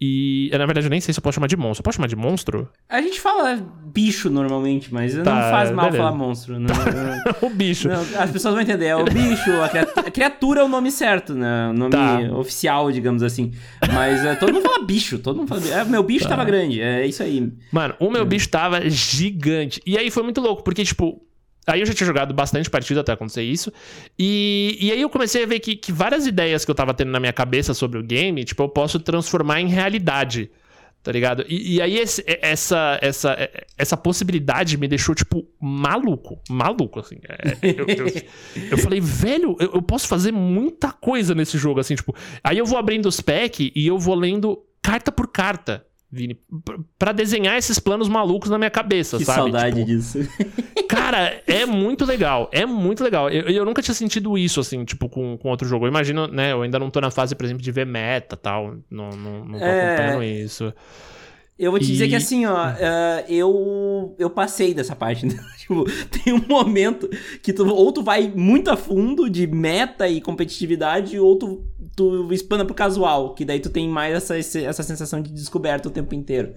E, na verdade, eu nem sei se eu posso chamar de monstro. Eu posso chamar de monstro? A gente fala bicho normalmente, mas tá, não faz mal beleza. falar monstro. Né? [laughs] o bicho. Não, as pessoas vão entender. É o bicho, a criatura, a criatura é o nome certo, né? O nome tá. oficial, digamos assim. Mas é, todo mundo fala bicho. Todo mundo fala bicho. É, meu bicho tá. tava grande. É isso aí. Mano, o meu é. bicho tava gigante. E aí foi muito louco, porque, tipo, Aí eu já tinha jogado bastante partida até acontecer isso. E, e aí eu comecei a ver que, que várias ideias que eu tava tendo na minha cabeça sobre o game, tipo, eu posso transformar em realidade. Tá ligado? E, e aí esse, essa, essa, essa possibilidade me deixou, tipo, maluco. Maluco, assim. É, eu, eu, eu, falei, velho, eu, eu posso fazer muita coisa nesse jogo, assim, tipo. Aí eu vou abrindo os packs e eu vou lendo carta por carta. Vini, para desenhar esses planos malucos na minha cabeça, que sabe? saudade tipo, disso. [laughs] cara, é muito legal. É muito legal. Eu, eu nunca tinha sentido isso, assim, tipo, com, com outro jogo. Eu imagino, né? Eu ainda não tô na fase, por exemplo, de ver meta tal. Não, não, não tô é... acompanhando isso. Eu vou te e... dizer que assim, ó, uh, eu eu passei dessa parte. [laughs] Né? tipo, tem um momento que tu, ou tu vai muito a fundo de meta e competitividade, ou tu, tu espana pro casual, que daí tu tem mais essa, essa sensação de descoberta o tempo inteiro.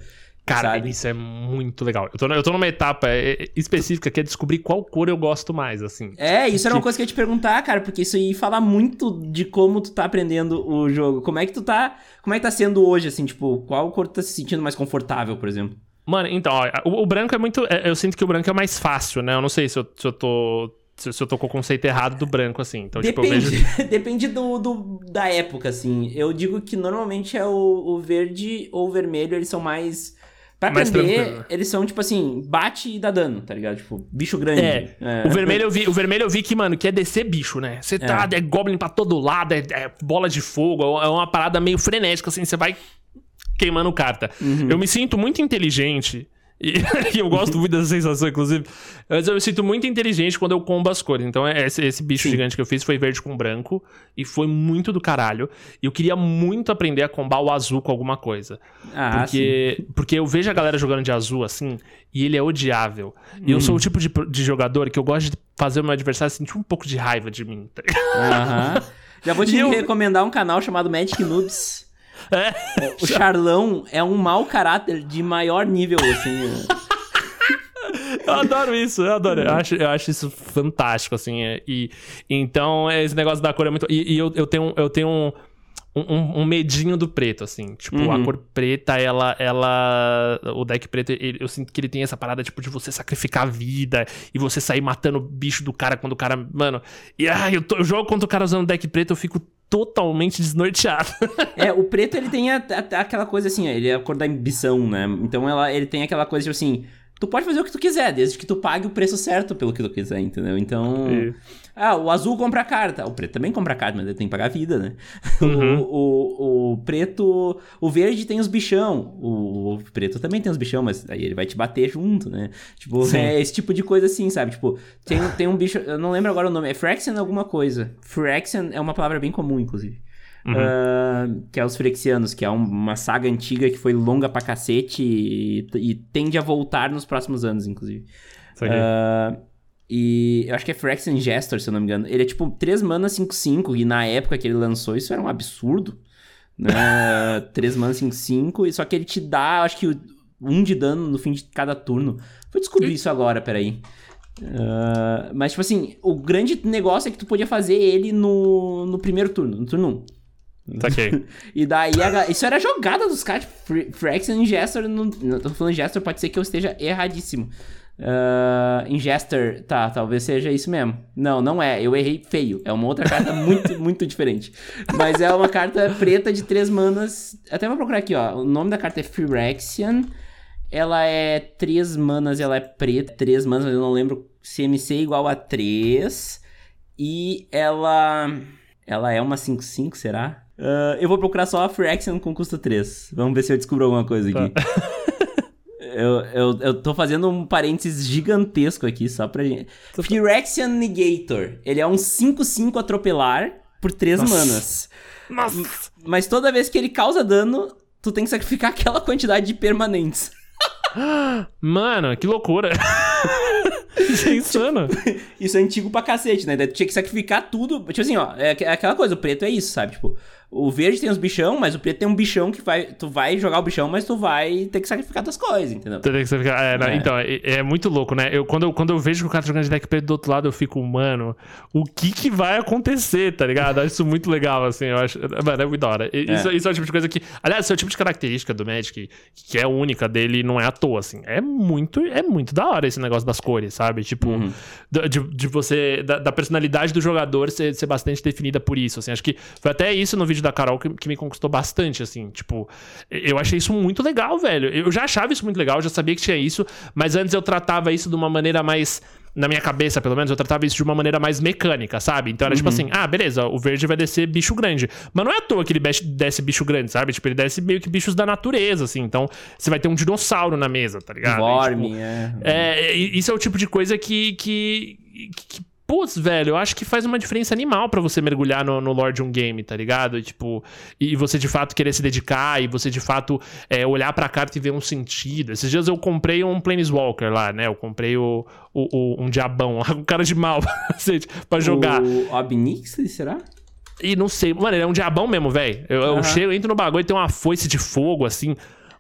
Cara, sabe? isso é muito legal. Eu tô, eu tô numa etapa é, é, específica que é descobrir qual cor eu gosto mais, assim. É, isso era uma coisa que eu ia te perguntar, cara, porque isso aí fala muito de como tu tá aprendendo o jogo. Como é que tu tá. Como é que tá sendo hoje, assim, tipo, qual cor tu tá se sentindo mais confortável, por exemplo? Mano, então, ó, o, o, branco é muito. É, eu sinto que o branco é mais fácil, né? Eu não sei se eu, se eu tô se, eu tô com o conceito errado do branco, assim. Então, depende, tipo, vejo... [laughs] depende do, do, da época, assim. Eu digo que normalmente é o, o verde ou o vermelho, eles são mais Pra mais aprender, eles são, tipo assim, bate e dá dano, tá ligado? Tipo, bicho grande. É. é. O, vermelho eu vi, o vermelho eu vi que, mano, que é descer bicho, né? Você tá, é. é goblin pra todo lado, é, é, bola de fogo, é uma parada meio frenética, assim, você vai queimando carta. Uhum. Eu me sinto muito inteligente [laughs] e, eu gosto muito dessa sensação, inclusive. Mas eu me sinto muito inteligente quando eu combo as cores. Então, é, esse, esse bicho Sim. gigante que eu fiz foi verde com branco. E foi muito do caralho. E eu queria muito aprender a combar o azul com alguma coisa. Ah, porque, sim. porque eu vejo a galera jogando de azul assim. E ele é odiável. E eu sou o hum. tipo de, de jogador que eu gosto de fazer o meu adversário sentir um pouco de raiva de mim. Tá Aham. [laughs] Já vou te eu... recomendar um canal chamado Magic Noobs. É. O Charlão é um mau caráter de maior nível, assim. Eu adoro isso, eu adoro. Eu acho, eu acho isso fantástico, assim. E, então, esse negócio da cor é muito. E, e eu, eu tenho, eu tenho um, um, um, medinho do preto, assim. Tipo, uhum. a cor preta, ela. ela o deck preto, ele, eu sinto que ele tem essa parada, tipo, de você sacrificar a vida e você sair matando o bicho do cara quando o cara. Mano. E ah, eu, tô, eu jogo contra o cara usando deck preto, eu fico totalmente desnorteado. [laughs] é, o preto ele tem a, a, aquela coisa assim, ele é a cor da ambição, né? Então ela, ele tem aquela coisa tipo assim, tu pode fazer o que tu quiser, desde que tu pague o preço certo pelo que tu quiser, entendeu? Então. É. Ah, o azul compra carta. O preto também compra carta, mas ele tem que pagar a vida, né? [laughs] Uhum. O, o, o, preto. O verde tem os bichão. O, o, preto também tem os bichão, mas aí ele vai te bater junto, né? Tipo, Sim. é esse tipo de coisa assim, sabe? Tipo, tem, tem um bicho. Eu não lembro agora o nome. É Fraxian alguma coisa. Fraxian é uma palavra bem comum, inclusive. Uhum. Uh, que é os Frexianos, que é uma saga antiga que foi longa pra cacete e, e tende a voltar nos próximos anos, inclusive. Uh, e eu acho que é Phyrexian Gestor, se eu não me engano. Ele é tipo 3 mana 5-5, e na época que ele lançou isso era um absurdo. Né? [laughs] 3 mana 5-5, só que ele te dá, acho que, um de dano no fim de cada turno. Vou descobrir isso agora, peraí. Uh, mas, tipo assim, o grande negócio é que tu podia fazer ele no, no primeiro turno, no turno 1. Okay. [laughs] e daí, a, isso era jogada dos caras. Fraction Gestor, não, não tô falando Gestor, pode ser que eu esteja erradíssimo. Uh, Ingester, tá, talvez seja isso mesmo. Não, não é, eu errei feio. É uma outra carta [laughs] muito, muito diferente. Mas é uma carta preta de três manas. Até vou procurar aqui, ó. O nome da carta é Phyrexian. Ela é três manas, ela é preta, três manas, mas eu não lembro se MC é igual a 3. E ela Ela é uma 5.5, será? Uh, eu vou procurar só a Action com custo 3. Vamos ver se eu descubro alguma coisa aqui. Tá. [laughs] eu, eu, eu tô fazendo um parênteses gigantesco aqui, só pra gente. Phyrexian Negator. Ele é um 5-5 atropelar por 3 Nossa. manas. Nossa. Mas toda vez que ele causa dano, tu tem que sacrificar [laughs] aquela quantidade de permanentes. [gasps] Mano, que loucura. [laughs] [laughs] Isso é insano. isso é antigo pra cacete, né? Tu tinha que sacrificar tudo. Tipo assim, ó, é, é aquela coisa, o preto é isso, sabe? Tipo, o verde tem os bichão, mas o preto tem um bichão que vai. Tu vai jogar o bichão, mas tu vai ter que sacrificar tuas coisas, entendeu? Tu tem que sacrificar. É, é. Então, é, é, muito louco, né? Eu, quando, eu, quando eu vejo que o cara tá jogando de deck preto do outro lado, eu fico, mano, o que que vai acontecer, tá ligado? Eu acho isso muito legal, assim. Eu acho. Mano, é muito da hora. Isso é. isso é o tipo de coisa que. Aliás, esse é o tipo de característica do Magic que é única dele, não é à toa, assim. É muito, é muito da hora esse negócio das cores, sabe? Tipo, uhum. de, de você. Da, da, personalidade do jogador ser, ser bastante definida por isso, assim. Acho que foi até isso no vídeo da Carol que, que me conquistou bastante, assim. Tipo, eu achei isso muito legal, velho. Eu já achava isso muito legal, já sabia que tinha isso, mas antes eu tratava isso de uma maneira mais na minha cabeça, pelo menos, eu tratava isso de uma maneira mais mecânica, sabe? Então era tipo uhum. tipo assim, ah, beleza, o verde vai descer bicho grande. Mas não é à toa que ele desce bicho grande, sabe? Tipo, ele desce meio que bichos da natureza, assim. Então, você vai ter um dinossauro na mesa, tá ligado? Worm, tipo, é. é. Isso é o tipo de coisa que, que, que Putz, velho, eu acho que faz uma diferença animal para você mergulhar no, no lore de um game, tá ligado? Tipo, e você de fato querer se dedicar e você de fato é, olhar pra carta e ver um sentido. Esses dias eu comprei um Planeswalker lá, né? Eu comprei o, o, o um diabão lá, [laughs] um cara de mal [laughs] pra jogar. O Obnix, será? E não sei, mano, ele é um diabão mesmo, velho. Eu, uhum. eu chego, entro no bagulho e tem uma foice de fogo, assim.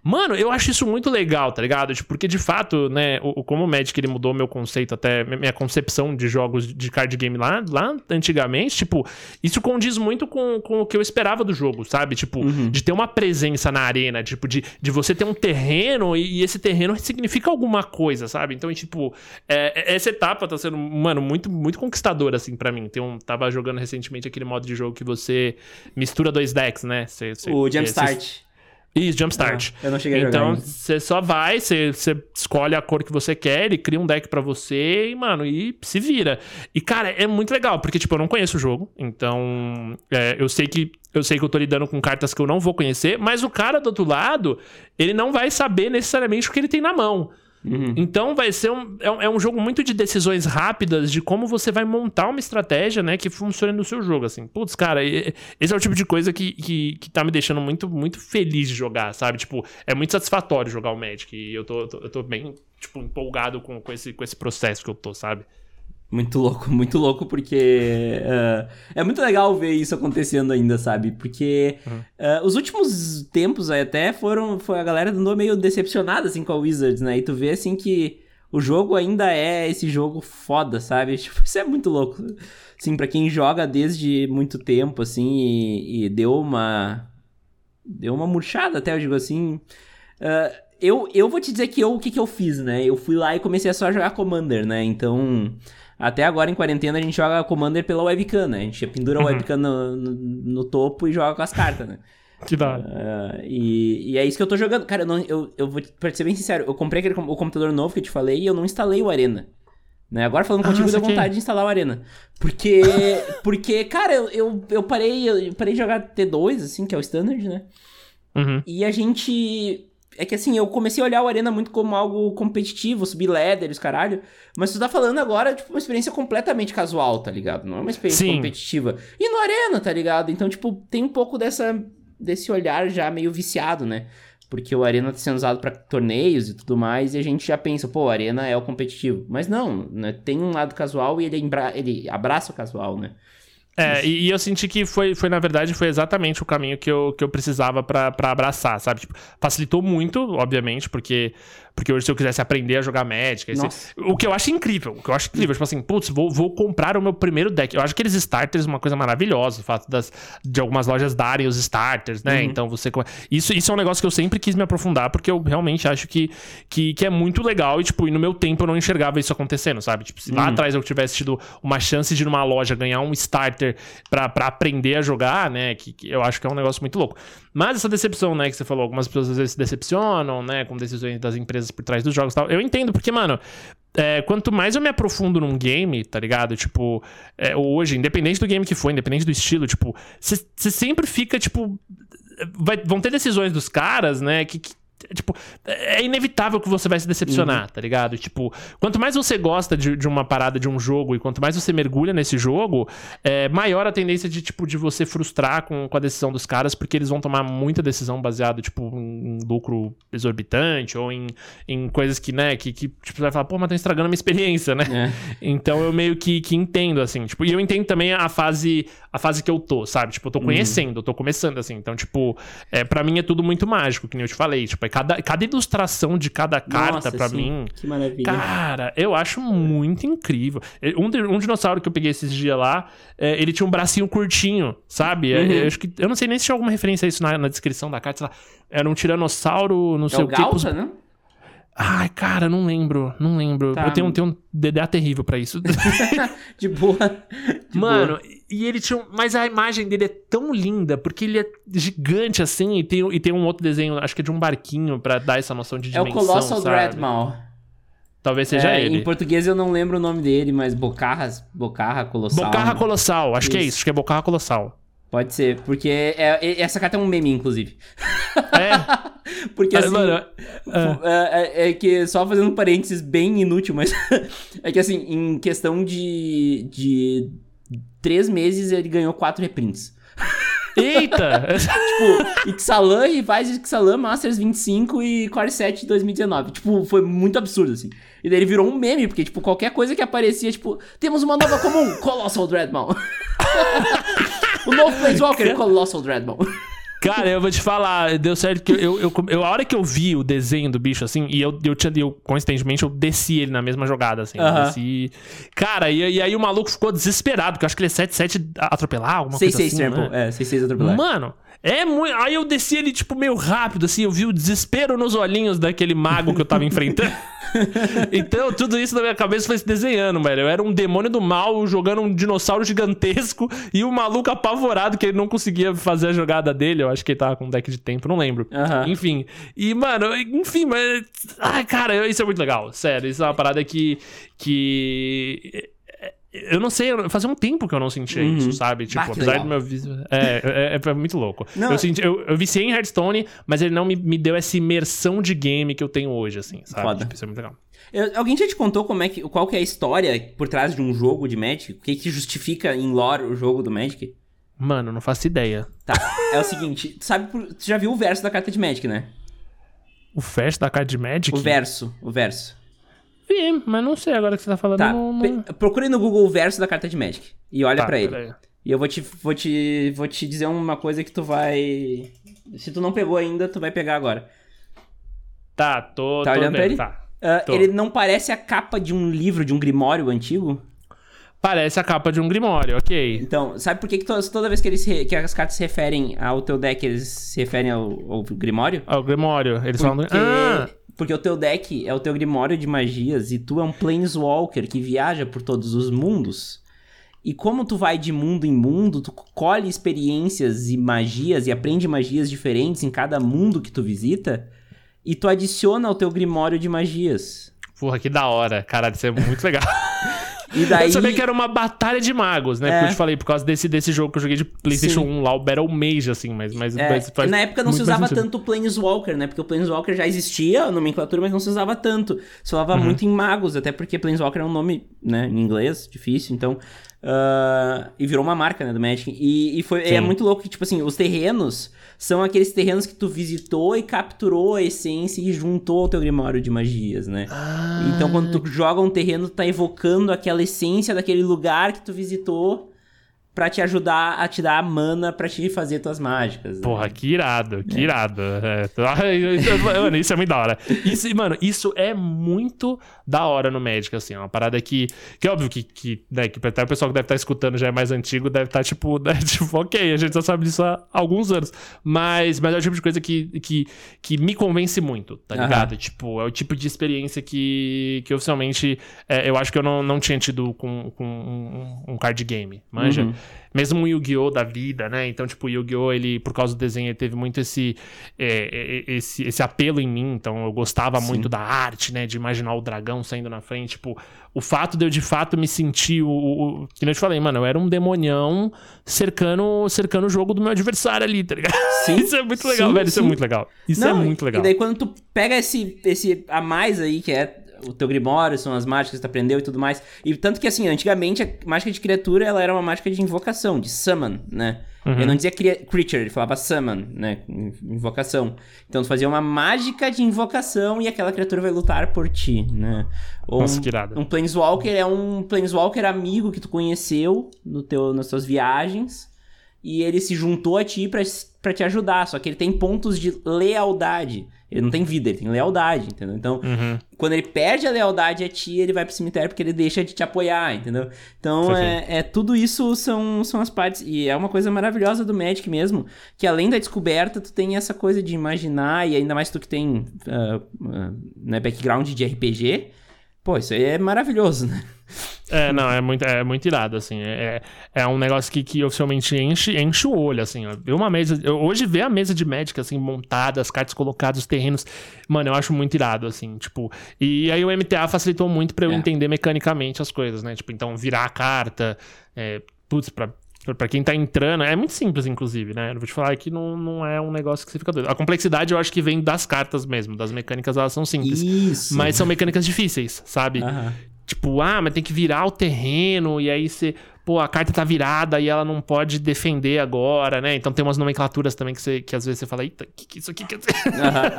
Mano, eu acho isso muito legal, tá ligado? Tipo, porque de fato, né, o, como o Magic ele mudou meu conceito, até minha concepção de jogos de card game lá, lá antigamente, tipo, isso condiz muito com, com o que eu esperava do jogo, sabe? Tipo, uhum. de ter uma presença na arena, tipo, de, de você ter um terreno e, e esse terreno significa alguma coisa, sabe? Então, tipo, é, é essa etapa tá sendo, mano, muito, muito conquistadora, assim, para mim. Tem um, tava jogando recentemente aquele modo de jogo que você mistura dois decks, né? Você, você, o Jumpstart. Isso, Jumpstart. Ah, eu não cheguei a jogar Então, você só vai, você, escolhe a cor que você quer, ele cria um deck para você e, mano, e se vira. E, cara, é muito legal, porque, tipo, eu não conheço o jogo, então é, eu sei que eu sei que eu tô lidando com cartas que eu não vou conhecer, mas o cara do outro lado, ele não vai saber necessariamente o que ele tem na mão. Uhum. Então vai ser um, é, é um jogo muito de decisões rápidas de como você vai montar uma estratégia, né, que funcione no seu jogo, assim. Putz, cara, esse é o tipo de coisa que, que, que tá me deixando muito, muito feliz de jogar, sabe? Tipo, é muito satisfatório jogar o Magic e eu tô, eu tô, eu tô bem, tipo, empolgado com, com, esse, com esse processo que eu tô, sabe? Muito louco, [laughs] muito louco, porque uh, é muito legal ver isso acontecendo ainda, sabe? Porque uhum. uh, os últimos tempos aí até foram. Foi a galera andou meio decepcionada assim com a Wizards, né? E tu vê assim que o jogo ainda é esse jogo foda, sabe? [laughs] Tipo, isso é muito louco. Assim, pra quem joga desde muito tempo, assim, e, e deu uma. Deu uma murchada até, eu digo assim. Uh, eu, eu vou te dizer que eu, o que, que eu fiz, né? Eu fui lá e comecei a só jogar Commander, né? Então. Até agora, em quarentena, a gente joga Commander pela webcam, né? A gente pendura a uhum. webcam no, no, no, topo e joga com as cartas, né? Que da uh, e, e é isso que eu tô jogando. Cara, eu, não, eu, eu vou pra ser bem sincero, eu comprei aquele, o computador novo que eu te falei e eu não instalei o Arena. Né? Agora falando ah, contigo, deu vontade de instalar o Arena. Porque, [laughs] porque cara, eu, eu, eu, parei, eu parei de jogar T2, assim, que é o standard, né? Uhum. E a gente é que assim, eu comecei a olhar o Arena muito como algo competitivo, subir ladder, caralho. Mas tu tá falando agora, tipo, uma experiência completamente casual, tá ligado? Não é uma experiência Sim. competitiva. E no Arena, tá ligado? Então, tipo, tem um pouco dessa, desse olhar já meio viciado, né? Porque o Arena tá sendo usado para torneios e tudo mais, e a gente já pensa, pô, o Arena é o competitivo. Mas não, né? Tem um lado casual e ele, ele abraça o casual, né? É, e, e, eu senti que foi, foi, na verdade, foi exatamente o caminho que eu, que eu precisava para abraçar, sabe? Tipo, facilitou muito, obviamente, porque porque hoje, se eu quisesse aprender a jogar Magic, esse, o que eu acho incrível, o que eu acho incrível, tipo assim, putz, vou, vou comprar o meu primeiro deck. Eu acho aqueles starters uma coisa maravilhosa, o fato das, de algumas lojas darem os starters, né? Uhum. Então você. Isso, isso é um negócio que eu sempre quis me aprofundar, porque eu realmente acho que, que, que é muito legal e, tipo, e no meu tempo eu não enxergava isso acontecendo, sabe? Tipo, se lá uhum. atrás eu tivesse tido uma chance de ir numa loja ganhar um starter para aprender a jogar, né? Que, que eu acho que é um negócio muito louco. Mas essa decepção, né, que você falou, algumas pessoas às vezes se decepcionam, né, com decisões das empresas por trás dos jogos e tal. Eu entendo, porque, mano, é, quanto mais eu me aprofundo num game, tá ligado? Tipo, é, hoje, independente do game que for, independente do estilo, tipo, você sempre fica, tipo. Vai, vão ter decisões dos caras, né? Que, que Tipo, é inevitável que você vai se decepcionar, uhum. tá ligado? Tipo, quanto mais você gosta de, de, uma parada de um jogo e quanto mais você mergulha nesse jogo, é maior a tendência de, tipo, de você frustrar com, com a decisão dos caras, porque eles vão tomar muita decisão baseada, tipo, em lucro exorbitante ou em, em coisas que, né, que, que tipo, você vai falar, pô, mas estão estragando a minha experiência, né? É. Então eu meio que, que entendo, assim, tipo, e eu entendo também a fase, a fase que eu tô, sabe? Tipo, eu tô uhum. conhecendo, uhum. eu tô começando, assim. Então, tipo, é, para mim é tudo muito mágico, que nem eu te falei. Tipo, cada, cada ilustração de cada carta para mim. Que maravilha. Cara, eu acho muito incrível. Um, um dinossauro que eu peguei esses dias lá, é, ele tinha um bracinho curtinho, sabe? É, uhum. Eu, acho que, eu não sei nem se tinha alguma referência a isso na, na descrição da carta. Lá, era um tiranossauro, não é sei o, o Galta, né? Ai, cara, não lembro. Não lembro. Tá. Eu tenho, tenho um DDA terrível para isso. [laughs] de boa. De Mano, boa. e ele tinha. Mas a imagem dele é tão linda, porque ele é gigante assim, e tem, e tem um outro desenho, acho que é de um barquinho para dar essa noção de dimensão. É o Colossal Dreadmaw. Talvez seja é, ele. Em português eu não lembro o nome dele, mas Bocarras, Bocarra Colossal. Bocarra Colossal, acho isso. que é isso, acho que é Bocarra Colossal. Pode ser, porque é, é, essa carta é um meme, inclusive. É? [laughs] porque assim. Mano, é. é, é, que, só fazendo um parênteses bem inútil, mas. [laughs] é que assim, em questão de. de três meses ele ganhou quatro reprints. [laughs] Eita! tipo, Ixalan, Rivais Ixalan, Masters 25 e Core 7 2019. Tipo, foi muito absurdo, assim. E daí ele virou um meme, porque, tipo, qualquer coisa que aparecia, tipo, temos uma nova comum, Colossal Dreadmaw. O novo Planeswalker, Colossal Dreadmaw. [laughs] Cara, eu vou te falar, deu certo que eu, eu, eu, a hora que eu vi o desenho do bicho, assim, e eu, eu tinha, eu, coincidentemente, eu desci ele na mesma jogada, assim. Uh -huh. desci... Cara, e, e, aí o maluco ficou desesperado, porque eu acho que ele é 7-7 atropelar, alguma 6, coisa 6 assim. 6 né? é, 6-6 atropelar. Mano, é muito. Aí eu desci ele, tipo, meio rápido, assim, eu vi o desespero nos olhinhos daquele mago que eu tava enfrentando. [laughs] então, tudo isso na minha cabeça foi se desenhando, velho. Eu era um demônio do mal jogando um dinossauro gigantesco e o um maluco apavorado que ele não conseguia fazer a jogada dele. Eu acho que ele tava com um deck de tempo, não lembro. Uhum. Enfim. E, mano, enfim, mas. Ai, cara, isso é muito legal. Sério, isso é uma parada que. que eu não sei, fazia um tempo que eu não sentia uhum. isso, sabe? Tipo, bah, apesar legal. do meu vício. É, é, é, muito louco. Não, eu, senti, eu, eu viciei em Hearthstone, mas ele não me, me deu essa imersão de game que eu tenho hoje, assim, sabe? Foda. Tipo, isso é muito legal. Eu, alguém já te contou como é que, qual que é a história por trás de um jogo de Magic? O que, que justifica em lore o jogo do Magic? Mano, não faço ideia. Tá, é o seguinte, sabe, tu já viu o verso da carta de Magic, né? O verso da carta de Magic? O verso, o verso. Vi, mas não sei agora que você tá falando. Tá. Não, não... Procure no Google o verso da carta de Magic e olha tá, para ele. Aí. E eu vou te, vou, te, vou te dizer uma coisa que tu vai. Se tu não pegou ainda, tu vai pegar agora. Tá, tô. Tá tô olhando vendo. pra ele? Tá. Uh, ele não parece a capa de um livro, de um grimório antigo? Parece a capa de um grimório, ok. Então, sabe por que, que toda vez que, eles que as cartas se referem ao teu deck, eles se referem ao, ao grimório? Ao grimório. Eles Porque... falam... Ah! Porque o teu deck é o teu grimório de magias e tu é um planeswalker que viaja por todos os mundos. E como tu vai de mundo em mundo, tu colhe experiências e magias e aprende magias diferentes em cada mundo que tu visita, e tu adiciona ao teu grimório de magias. Porra, que da hora. Caralho, isso é muito legal. [laughs] E daí... Eu sabia que era uma batalha de magos, né? É. Porque eu te falei, por causa desse, desse jogo que eu joguei de PlayStation Sim. 1 lá, o Battle Mage, assim, mas. mas, é. mas Na época não se usava tanto o Planeswalker, né? Porque o Planeswalker já existia, a nomenclatura, mas não se usava tanto. Se falava uhum. muito em magos, até porque Planeswalker é um nome, né, em inglês, difícil, então. Uh, e virou uma marca, né, do Magic. E, e foi, é muito louco que, tipo assim, os terrenos são aqueles terrenos que tu visitou e capturou a essência e juntou ao teu grimório de magias, né? Ah. Então, quando tu joga um terreno, tu tá evocando aquela essência daquele lugar que tu visitou para te ajudar a te dar a mana para te fazer tuas mágicas. Né? Porra, que irado, que é. irado. [laughs] É. Mano, isso é muito da hora. Isso, mano, isso é muito da hora no Magic, assim. É uma parada que, que é óbvio que, que, né, que até o pessoal que deve estar tá escutando já é mais antigo, deve estar tá, tipo, [laughs] né, tipo, ok, a gente já sabe disso há alguns anos. Mas, mas é o tipo de coisa que, que, que me convence muito, tá ligado? Uhum. Tipo, é o tipo de experiência que, que oficialmente é, eu acho que eu não, não tinha tido com, com um, um card game, manja? Uhum. Mesmo um Yu-Gi-Oh! da vida, né? Então, tipo, o Yu-Gi-Oh! ele, por causa do desenho, ele teve muito esse, é, é, esse, esse apelo em mim. Então, eu gostava Sim. muito da arte, né? De imaginar o dragão saindo na frente. Tipo, o fato de eu de fato me sentir o. o que eu te falei, mano, eu era um demonião cercando, cercando o jogo do meu adversário ali, tá ligado? Sim. [laughs] Isso é muito legal, sim, velho. Sim. Isso é muito legal. Isso é Não, é muito legal. E daí, quando tu pega esse, esse a mais aí, que é o teu grimório, são as mágicas que tu aprendeu e tudo mais. E tanto que, assim, antigamente a mágica de criatura, ela era uma mágica de invocação, de summon, né? Uhum. Ele não dizia creature, ele falava summon, né? Invocação. Então tu fazia uma mágica de invocação e aquela criatura vai lutar por ti, né? Ou Nossa, que irado. Um Planeswalker é um Planeswalker amigo que tu conheceu no teu, nas tuas viagens e ele se juntou a ti para te ajudar, só que ele tem pontos de lealdade. Ele não tem vida, ele tem lealdade, entendeu? Então, uhum. quando ele perde a lealdade a ti, ele vai pro cemitério porque ele deixa de te apoiar, entendeu? Então, é, é, tudo isso são, são as partes. E é uma coisa maravilhosa do Magic mesmo, que além da descoberta, tu tem essa coisa de imaginar, e ainda mais tu que tem uh, uh, né, background de RPG, pô, isso aí é maravilhoso, né? É, não, é muito, é muito irado, assim. É, é, é um negócio que, que oficialmente enche, enche o olho, assim. Ó. Uma mesa. Eu, hoje ver a mesa de Magic, assim, montada, as cartas colocadas, os terrenos. Mano, eu acho muito irado, assim. Tipo. E aí o MTA facilitou muito para eu é. entender mecanicamente as coisas, né? Tipo, então, virar a carta. É, putz, pra Pra quem tá entrando, é muito simples, inclusive, né? Eu vou te falar que não, não é um negócio que você fica doido. A complexidade eu acho que vem das cartas mesmo, das mecânicas elas são simples. Isso. Mas são mecânicas difíceis, sabe? Uhum. Tipo, ah, mas tem que virar o terreno, e aí você. Pô, a carta tá virada e ela não pode defender agora, né? Então tem umas nomenclaturas também que, você, que às vezes você fala, eita, o que, que isso aqui quer dizer?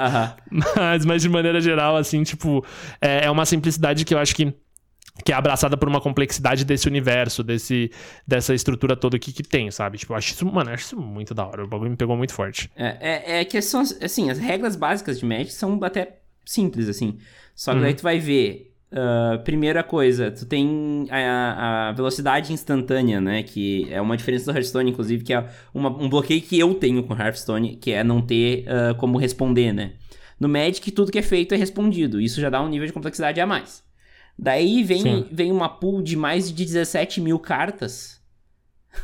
[laughs] mas, mas de maneira geral, assim, tipo, é, é uma simplicidade que eu acho que que é abraçada por uma complexidade desse universo, desse, dessa estrutura toda que, que tem, sabe? Tipo, eu acho isso, mano, acho isso muito da hora. O bagulho me pegou muito forte. É, é, é que são, assim, as regras básicas de Magic são até simples, assim. Só que uhum. daí tu vai ver Uh, primeira coisa, tu tem a, a, velocidade instantânea, né? Que é uma diferença do Hearthstone, inclusive, que é uma, um bloqueio que eu tenho com Hearthstone, que é não ter uh, como responder, né? No Magic, tudo que é feito é respondido. Isso já dá um nível de complexidade a mais. Daí vem, vem uma pool de mais de 17 mil cartas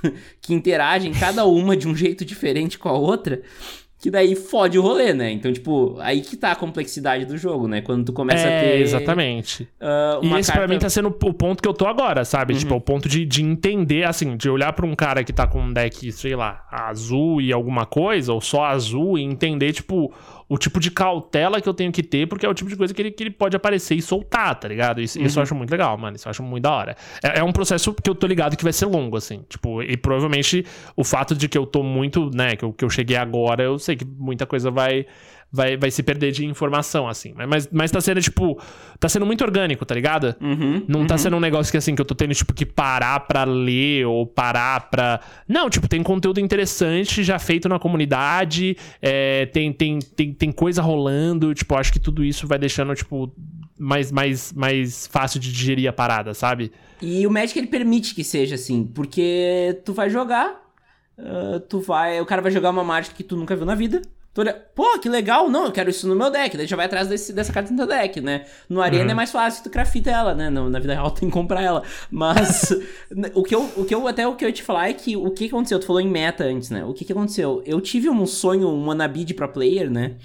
[laughs] que interagem cada uma de um jeito diferente com a outra que daí fode o rolê, né? Então, tipo, aí que tá a complexidade do jogo, né? Quando tu começa é, a ter. Exatamente. Uh, e esse carta... pra mim tá sendo o ponto que eu tô agora, sabe? Uhum. Tipo, o ponto de, de entender, assim, de olhar pra um cara que tá com um deck, sei lá, azul e alguma coisa, ou só azul, e entender, tipo, o tipo de cautela que eu tenho que ter, porque é o tipo de coisa que ele, que ele pode aparecer e soltar, tá ligado? Isso, uhum. isso eu uhum. acho muito legal, mano. Isso eu acho muito da hora. É, é, um processo que eu tô ligado que vai ser longo, assim. Tipo, e provavelmente o fato de que eu tô muito, né, que eu, que eu cheguei agora, eu sei que muita coisa vai vai, vai se perder de informação, assim. Mas, mas tá sendo, tipo, tá sendo muito orgânico, tá ligado? Uhum, não tá uhum. sendo um negócio que, assim, que eu tô tendo, tipo, que parar pra ler ou parar pra. Não, tipo, tem conteúdo interessante já feito na comunidade, é, tem, tem, tem, tem coisa rolando, tipo, acho que tudo isso vai deixando, tipo, mais, mais, mais fácil de digerir a parada, sabe? E o Magic, ele permite que seja assim, porque tu vai jogar, uh, tu vai. O cara vai jogar uma mágica que tu nunca viu na vida. Pô, que legal, não, eu quero isso no meu deck. Daí já vai atrás desse, dessa carta no teu deck, né? No Arena uhum. é mais fácil, tu crafita ela, né? No, na vida real [laughs] tem que comprar ela. Mas [laughs] o, que eu, o que eu, até o que eu ia te falar é que o que aconteceu? Tu falou em meta antes, né? O que, que aconteceu? Eu tive um sonho, um wannabe de pro player, né?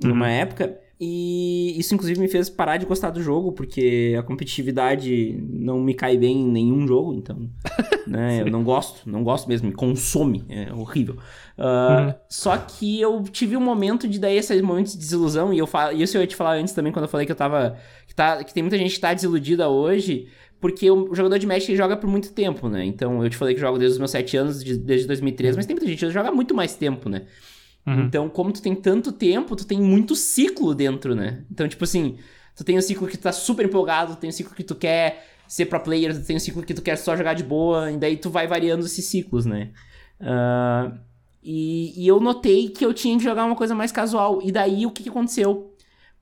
Numa uhum. época. E isso, inclusive, me fez parar de gostar do jogo, porque a competitividade não me cai bem em nenhum jogo, então. [laughs] né, eu não gosto, não gosto mesmo, me consome, é horrível. Uh, uhum. Só que eu tive um momento de daí, esses momentos de desilusão, e eu falo, isso eu ia te falar antes também, quando eu falei que eu tava. Que, tá, que tem muita gente que tá desiludida hoje, porque o jogador de Magic joga por muito tempo, né? Então, eu te falei que jogo desde os meus 7 anos, desde 2013, mas tem muita gente que joga muito mais tempo, né? Uhum. Então, como tu tem tanto tempo, tu tem muito ciclo dentro, né? Então, tipo assim, tu tem o um ciclo que tu tá super empolgado, tu tem o um ciclo que tu quer ser pro player, tu tem o um ciclo que tu quer só jogar de boa, e daí tu vai variando esses ciclos, né? Uh, e, e, eu notei que eu tinha que jogar uma coisa mais casual. E daí o que, que aconteceu?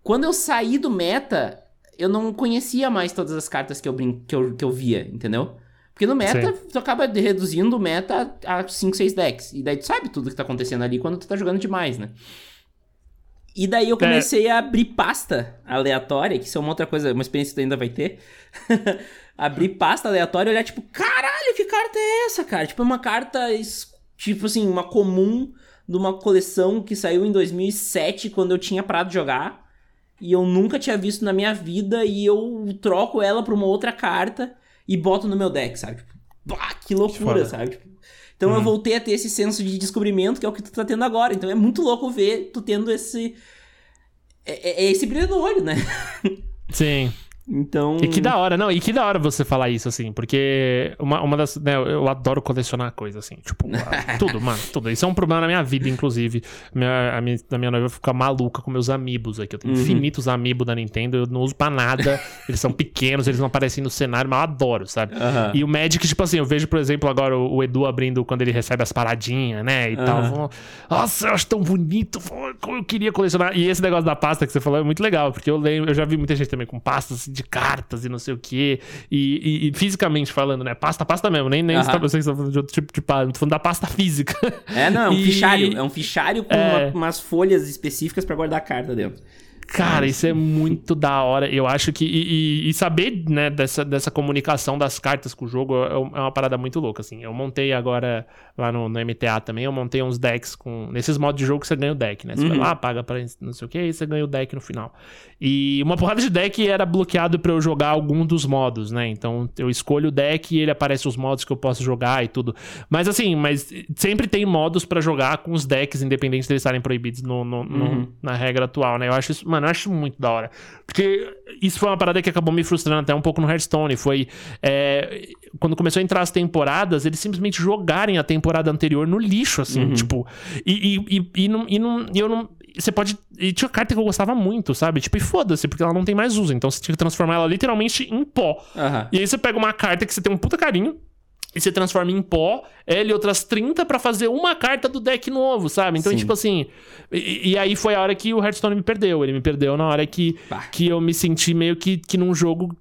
Quando eu saí do meta, eu não conhecia mais todas as cartas que eu, brin que eu, que eu via, entendeu? Porque no meta, Sim. tu acaba reduzindo o meta a 5, 6 decks. E daí tu sabe tudo que tá acontecendo ali quando tu tá jogando demais, né? E daí eu é. comecei é. a abrir pasta aleatória, que isso é uma outra coisa, uma experiência que tu ainda vai ter. [laughs] abrir pasta aleatória e olhar, tipo, caralho, caralho, que carta é essa, cara? Tipo, é uma carta, tipo assim, uma comum de uma coleção que saiu em 2007, quando eu tinha parado de jogar. E eu nunca tinha visto na minha vida, e eu troco ela pra uma outra carta e boto no meu deck, sabe? Tipo, bah, que loucura, sabe? Tipo, então eu uhum. voltei a ter esse senso de descobrimento, que é o que tu tá tendo agora. Então é muito louco ver tu tendo esse. É, é, é esse brilho no olho, né? Sim. Então. E que da hora, não, e que da hora você falar isso, assim, porque uma, uma das. Né, eu adoro colecionar coisas, assim, tipo, [laughs] tudo, mano, tudo. Isso é um problema na minha vida, inclusive. Minha, a minha, a minha noiva fica maluca com meus amigos aqui. Eu tenho uhum. infinitos amigos da Nintendo, eu não uso pra nada. eles são pequenos, eles não aparecem no cenário, mas eu adoro, sabe? Uhum. E o Magic, tipo assim, eu vejo, por exemplo, agora o, o Edu abrindo quando ele recebe as paradinhas, né? E uhum. tal. Nossa, eu acho tão bonito, como eu queria colecionar. E esse negócio da pasta que você falou é muito legal, porque eu lembro, eu já vi muita gente também com pastas assim, de cartas e não sei o quê. E, e, e fisicamente falando, né? Pasta, pasta mesmo. Nem, nem uhum. vocês estão falando de outro tipo de pasta. Tô falando da pasta física. É, não, é um [laughs] e... fichário. É um fichário com é... uma, umas folhas específicas para guardar a carta dentro. Cara, isso é muito da hora. Eu acho que. E, e, e, saber, né, dessa, dessa comunicação das cartas com o jogo é, é uma parada muito louca, assim. Eu montei agora lá no, no MTA também, eu montei uns decks com. Nesses modos de jogo que você ganha o deck, né? Você uhum. vai lá, paga pra não sei o que, e você ganha o deck no final. E uma porrada de deck era bloqueado para eu jogar algum dos modos, né? Então eu escolho o deck e ele aparece os modos que eu posso jogar e tudo. Mas assim, mas sempre tem modos para jogar com os decks, independente de eles estarem proibidos no, no, uhum. na regra atual, né? Eu acho isso, mano, eu acho muito da hora. Porque isso foi uma parada que acabou me frustrando até um pouco no Hearthstone. Foi. É, quando começou a entrar as temporadas, eles simplesmente jogarem a temporada anterior no lixo, assim, uhum. tipo. E, e, e, e, não, e, não, e eu não. Você pode. E tinha carta que eu gostava muito, sabe? Tipo, e foda-se, porque ela não tem mais uso. Então você tinha que transformar ela literalmente em pó. Uhum. E aí você pega uma carta que você tem um puta carinho e você transforma em pó, ele outras 30 para fazer uma carta do deck novo, sabe? Então, tipo assim. E, e, aí foi a hora que o Hearthstone me perdeu. Ele me perdeu na hora que, que eu me senti meio que, que num jogo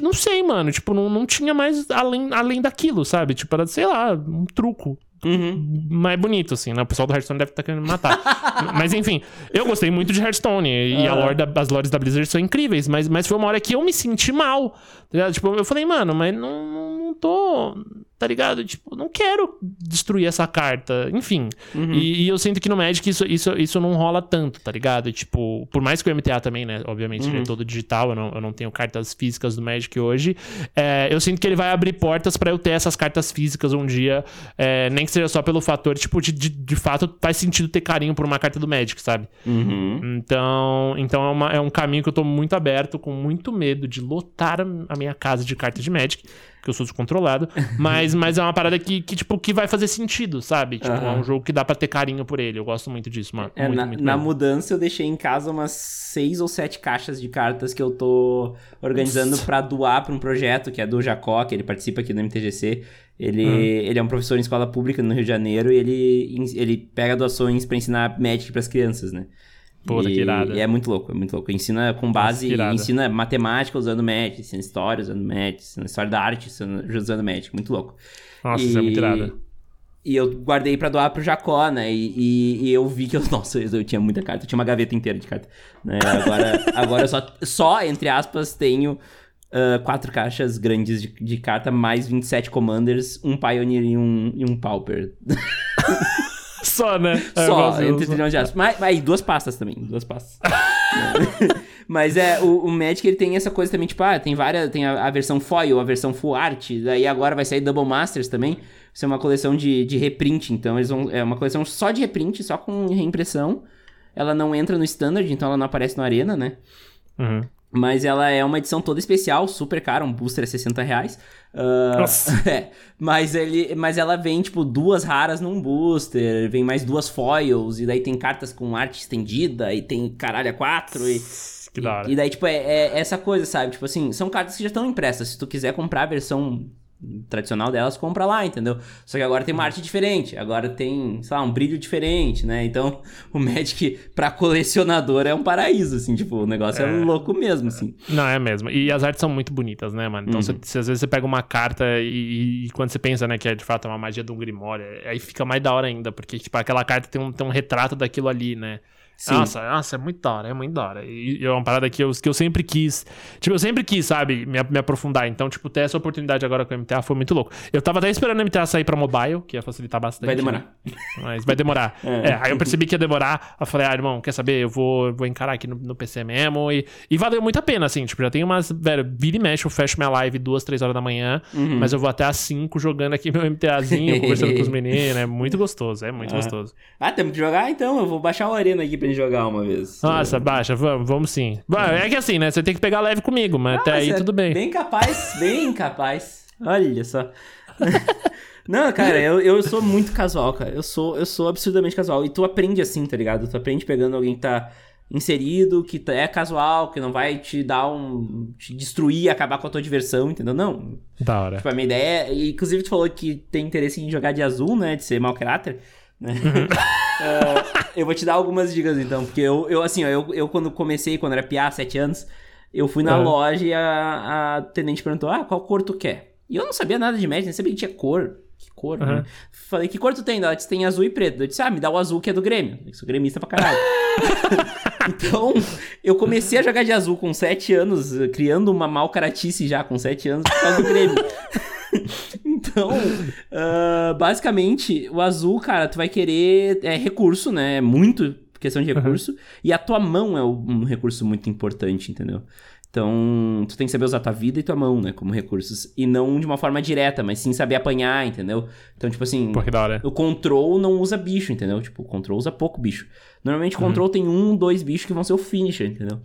que, não sei, mano. Tipo, não, não tinha mais além, além daquilo, sabe? Tipo, era, sei lá, um truco. Uhum. Mais bonito, assim, né? O pessoal do Hearthstone deve estar tá querendo me matar. [laughs] mas enfim, eu gostei muito de Hearthstone. E a lore da, as lores da Blizzard são incríveis, mas, mas foi uma hora que eu me senti mal. Tá tipo, eu falei, mano, mas não, não tô tá ligado? Tipo, não quero destruir essa carta. Enfim. Uhum. E, e, eu sinto que no Magic isso, isso, isso não rola tanto, tá ligado? Tipo, por mais que o MTA também, né? Obviamente, uhum. ele é uhum. todo digital, eu não, eu não tenho cartas físicas do Magic hoje. É, eu sinto que ele vai abrir portas para eu ter essas cartas físicas um dia. É, nem que seja só pelo fator, tipo, de, de, de, fato faz sentido ter carinho por uma carta do Magic, sabe? Uhum. Então, então é, uma, é um caminho que eu tô muito aberto, com muito medo de lotar a minha casa de cartas de Magic porque eu sou descontrolado. [laughs] mas, mas é uma parada que, que, tipo, que vai fazer sentido, sabe? Tipo, uhum. é um jogo que dá pra ter carinho por ele. Eu gosto muito disso, mano. É, muito, na, muito na mudança eu deixei em casa umas seis ou sete caixas de cartas que eu tô organizando para doar pra um projeto que é do Jacó, que ele participa aqui do MTGC. Ele, uhum. ele é um professor em escola pública no Rio de Janeiro e ele, ele pega doações para ensinar Magic para as crianças, né? Pô, que irada. E é muito louco, é muito louco. Ensina com base, Nossa, ensina matemática usando Magic, ensina história usando Magic, ensina história da arte usando Magic, muito louco. Nossa, e... isso é muito irado. E eu guardei pra doar pro Jacó, né? E, e, e, eu vi que eu. [laughs] Nossa, eu tinha muita carta. Eu tinha uma gaveta inteira de carta. Né? Agora, [laughs] agora eu só, só, entre aspas, tenho uh, quatro caixas grandes de, de, carta, mais 27 Commanders, um Pioneer e um, e um Pauper. [laughs] [laughs] Só, né? É, Só, entre trilhões de aspas. Mas, mas duas pastas também, duas pastas. [laughs] mas é, o, o Magic ele tem essa coisa também, tipo, ah, tem várias, tem a, a, versão foil, a versão full art, daí agora vai sair Double Masters também. Isso é uma coleção de, de reprint, então eles vão, é uma coleção só de reprint, só com reimpressão. Ela não entra no standard, então ela não aparece no Arena, né? Uhum. Mas ela é uma edição toda especial, super cara, um booster é 60 reais. Uh, [laughs] é, mas, ele, mas ela vem, tipo, duas raras num booster, vem mais duas foils, e daí tem cartas com arte estendida, e tem caralho a quatro, e... Que da hora. E, e daí, tipo, é, é, essa coisa, sabe? Tipo assim, são cartas que já estão impressas. Se tu quiser comprar a versão tradicional delas, compra lá, entendeu? Só que agora tem uma arte diferente, agora tem, sei lá, um brilho diferente, né? Então, [laughs] o Magic pra colecionador é um paraíso, assim, tipo, o negócio é, é louco mesmo, assim. Não, é mesmo. E as artes são muito bonitas, né, mano? Então, uhum. se, às vezes você pega uma carta e, e, quando você pensa, né, que é de fato uma magia de um Grimório, aí fica mais da hora ainda, porque, tipo, aquela carta tem um, tem um retrato daquilo ali, né? Sim. Nossa, nossa, é muito da hora, é muito da hora. E é uma parada que eu, que eu sempre quis. Tipo, eu sempre quis, sabe, me, me aprofundar. Então, tipo, ter essa oportunidade agora com o MTA foi muito louco. Eu tava até esperando o MTA sair pra mobile, que ia facilitar bastante. Vai demorar. Né? [laughs] Mas vai demorar. [laughs] é. é. aí eu percebi que ia demorar. Eu falei, ah, irmão, quer saber? Eu vou, vou encarar aqui no, no PC mesmo. E, e valeu muito a pena, assim. Tipo, já tem umas. Velho, vira e mexe, eu fecho minha live duas, três horas da manhã. Uhum. Mas eu vou até às cinco jogando aqui meu MTAzinho, conversando com os [laughs] meninos. É muito gostoso, é muito ah. gostoso. Ah, temos que jogar então. Eu vou baixar o Arena aqui pra gente jogar uma vez. Nossa, baixa, vamos, vamos sim. É que assim, né? Você tem que pegar leve comigo, mas ah, até aí é tudo bem. Bem capaz, bem capaz. Olha só. [laughs] Não, cara, eu, eu sou muito casual, cara. Eu sou, eu sou absurdamente casual. E tu aprende assim, tá ligado? Tu aprende pegando alguém que tá inserido, que tá, é casual, que não vai te dar um. te destruir, acabar com a tua diversão, entendeu? Não. Da hora. Tipo, a minha ideia é. Inclusive, tu falou que tem interesse em jogar de azul, né? De ser mau caráter. Né? Uhum. uh, [laughs] eu vou te dar algumas dicas então, porque eu, eu assim, ó, eu, eu quando comecei, quando era piá, 7 anos, eu fui na uhum. loja e a, a atendente perguntou: Ah, qual cor tu quer? E eu não sabia nada de média, nem sabia que tinha cor. Que cor, uhum. né? Falei, que cor tu tem? Ela disse, tem azul e preto. Eu disse, ah, me dá o azul que é do Grêmio. Eu sou gremista pra caralho. [laughs] [laughs] então, eu comecei a jogar de azul com 7 anos, criando uma mal caratice já com 7 anos por causa do Grêmio. [laughs] então, uh, basicamente, o azul, cara, tu vai querer. É recurso, né? É muito questão de recurso. Uhum. E a tua mão é um recurso muito importante, entendeu? Então, tu tem que saber usar tua vida e tua mão, né, como recursos. E não de uma forma direta, mas sim saber apanhar, entendeu? Então, tipo assim, Pô, da hora. o control não usa bicho, entendeu? Tipo, o control usa pouco bicho. Normalmente o uhum. control tem um, dois bichos que vão ser o finisher, entendeu?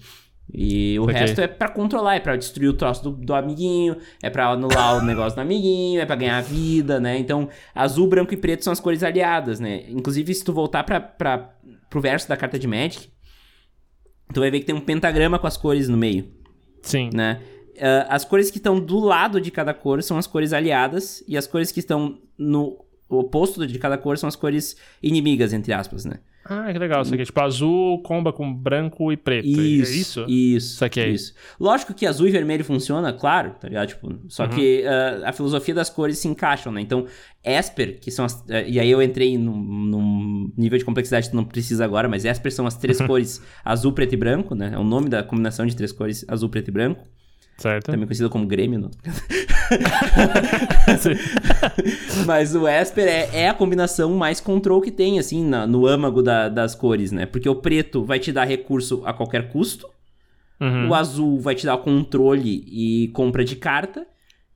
E o okay. resto é para controlar, é para destruir o troço do, do amiguinho, é para anular o negócio do amiguinho, é para ganhar vida, né? Então, azul, branco e preto são as cores aliadas, né? Inclusive, se tu voltar para pra, pro verso da carta de Magic, tu vai ver que tem um pentagrama com as cores no meio. Sim. Né? Uh, as cores que estão do lado de cada cor são as cores aliadas, e as cores que estão no oposto de cada cor são as cores inimigas, entre aspas, né? Ah, que legal. Isso aqui é tipo azul, comba com branco e preto. Isso. É isso? Isso. Isso aqui é isso. Lógico que azul e vermelho funciona, claro, tá ligado? Tipo, só uhum. que uh, a filosofia das cores se encaixam, né? Então, Esper, que são as. Uh, e aí eu entrei num, num, nível de complexidade que não precisa agora, mas Esper são as três [laughs] cores azul, preto e branco, né? É o nome da combinação de três cores azul, preto e branco. Certo. Também conhecido como Grêmio. Não? [laughs] [laughs] Mas o Esper é, é, a combinação mais control que tem, assim, na, no âmago da, das cores, né? Porque o preto vai te dar recurso a qualquer custo. Uhum. O azul vai te dar controle e compra de carta.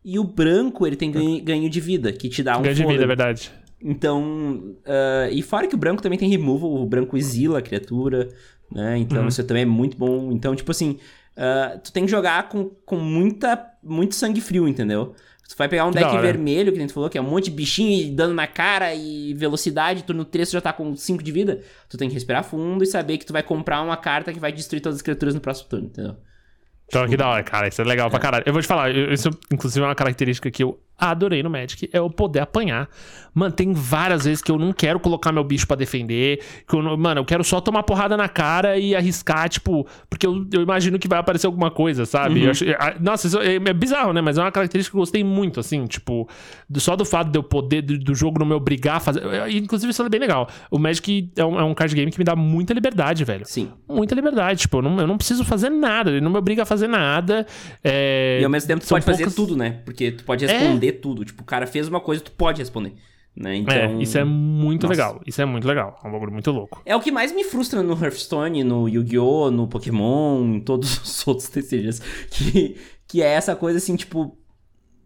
E o branco, ele tem ganho, ganho de vida, que te dá um Ganho de vida, é verdade. Então, uh, e fora que o branco também tem removal, o branco exila a criatura, né? Então, uhum. isso também é muito bom. Então, tipo assim, uh, tu tem que jogar com, com muita, muito sangue frio, entendeu? Tu vai pegar um deck vermelho, que a gente falou, que é um monte de bichinho e dano na cara e velocidade, turno 3 tu já tá com 5 de vida. Tu tem que respirar fundo e saber que tu vai comprar uma carta que vai destruir todas as criaturas no próximo turno, entendeu? Então, que da hora, cara. Isso é legal é. pra caralho. Eu vou te falar, isso inclusive é uma característica que eu adorei no Magic, é o poder apanhar. Mano, tem várias vezes que eu não quero colocar meu bicho para defender. Que eu, mano, eu quero só tomar porrada na cara e arriscar, tipo, porque eu, eu imagino que vai aparecer alguma coisa, sabe? Uhum. Acho, é, nossa, isso é, é, bizarro, né? Mas é uma característica que eu gostei muito, assim, tipo, do, só do fato de eu poder, do, do, jogo não me obrigar a fazer. Inclusive, isso é bem legal. O Magic é um, é um, card game que me dá muita liberdade, velho. Sim. Muita liberdade. Tipo, eu não, eu não preciso fazer nada, ele não me obriga a fazer nada. É... E ao mesmo tempo, tu pode poucas... fazer tudo, né? Porque tu pode responder é... tudo. Tipo, o cara fez uma coisa, tu pode responder. Né? Então, é, isso é muito nossa. legal. Isso é muito legal. É um bagulho muito louco. É o que mais me frustra no Hearthstone, no Yu-Gi-Oh!, no Pokémon, em todos [laughs] os outros TCGs. Que, que é essa coisa assim, tipo.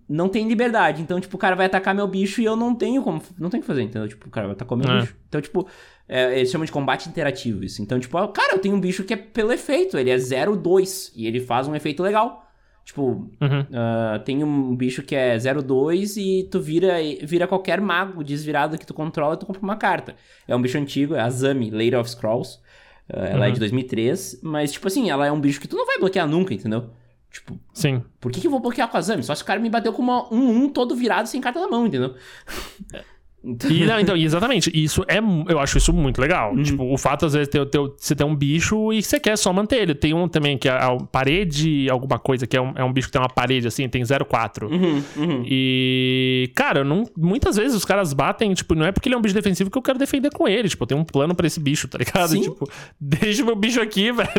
Não tem liberdade. Então, tipo, o cara vai atacar meu bicho e eu não tenho como. Não tenho o que fazer, entendeu? Tipo, o cara vai atacar meu é. bicho. Então, tipo, é, eles chamam de combate interativo isso. Então, tipo, cara, eu tenho um bicho que é pelo efeito. Ele é 0-2 e ele faz um efeito legal. Tipo, uhum. uh, tem um bicho que é 02 e tu vira, vira qualquer mago desvirado que tu controla e tu compra uma carta. É um bicho antigo, é a Zami, Lady of Scrolls. Uh, ela uhum. é de 2003, mas, tipo assim, ela é um bicho que tu não vai bloquear nunca, entendeu? Tipo, Sim. por que, que eu vou bloquear com a Zami? Só se o cara me bateu com uma 1-1 um, um todo virado sem carta na mão, entendeu? [laughs] E, não, então, [laughs] exatamente. Isso é. Eu acho isso muito legal. Uhum. Tipo, o fato, às vezes, ter, ter, você tem um bicho e você quer só manter ele. Tem um também que é a parede, alguma coisa, que é um, é um bicho que tem uma parede assim, tem 0,4. Uhum, uhum. E. Cara, não, muitas vezes os caras batem, tipo, não é porque ele é um bicho defensivo que eu quero defender com ele. Tipo, eu tenho um plano pra esse bicho, tá ligado? Sim. Tipo, deixa o meu bicho aqui, [laughs] velho.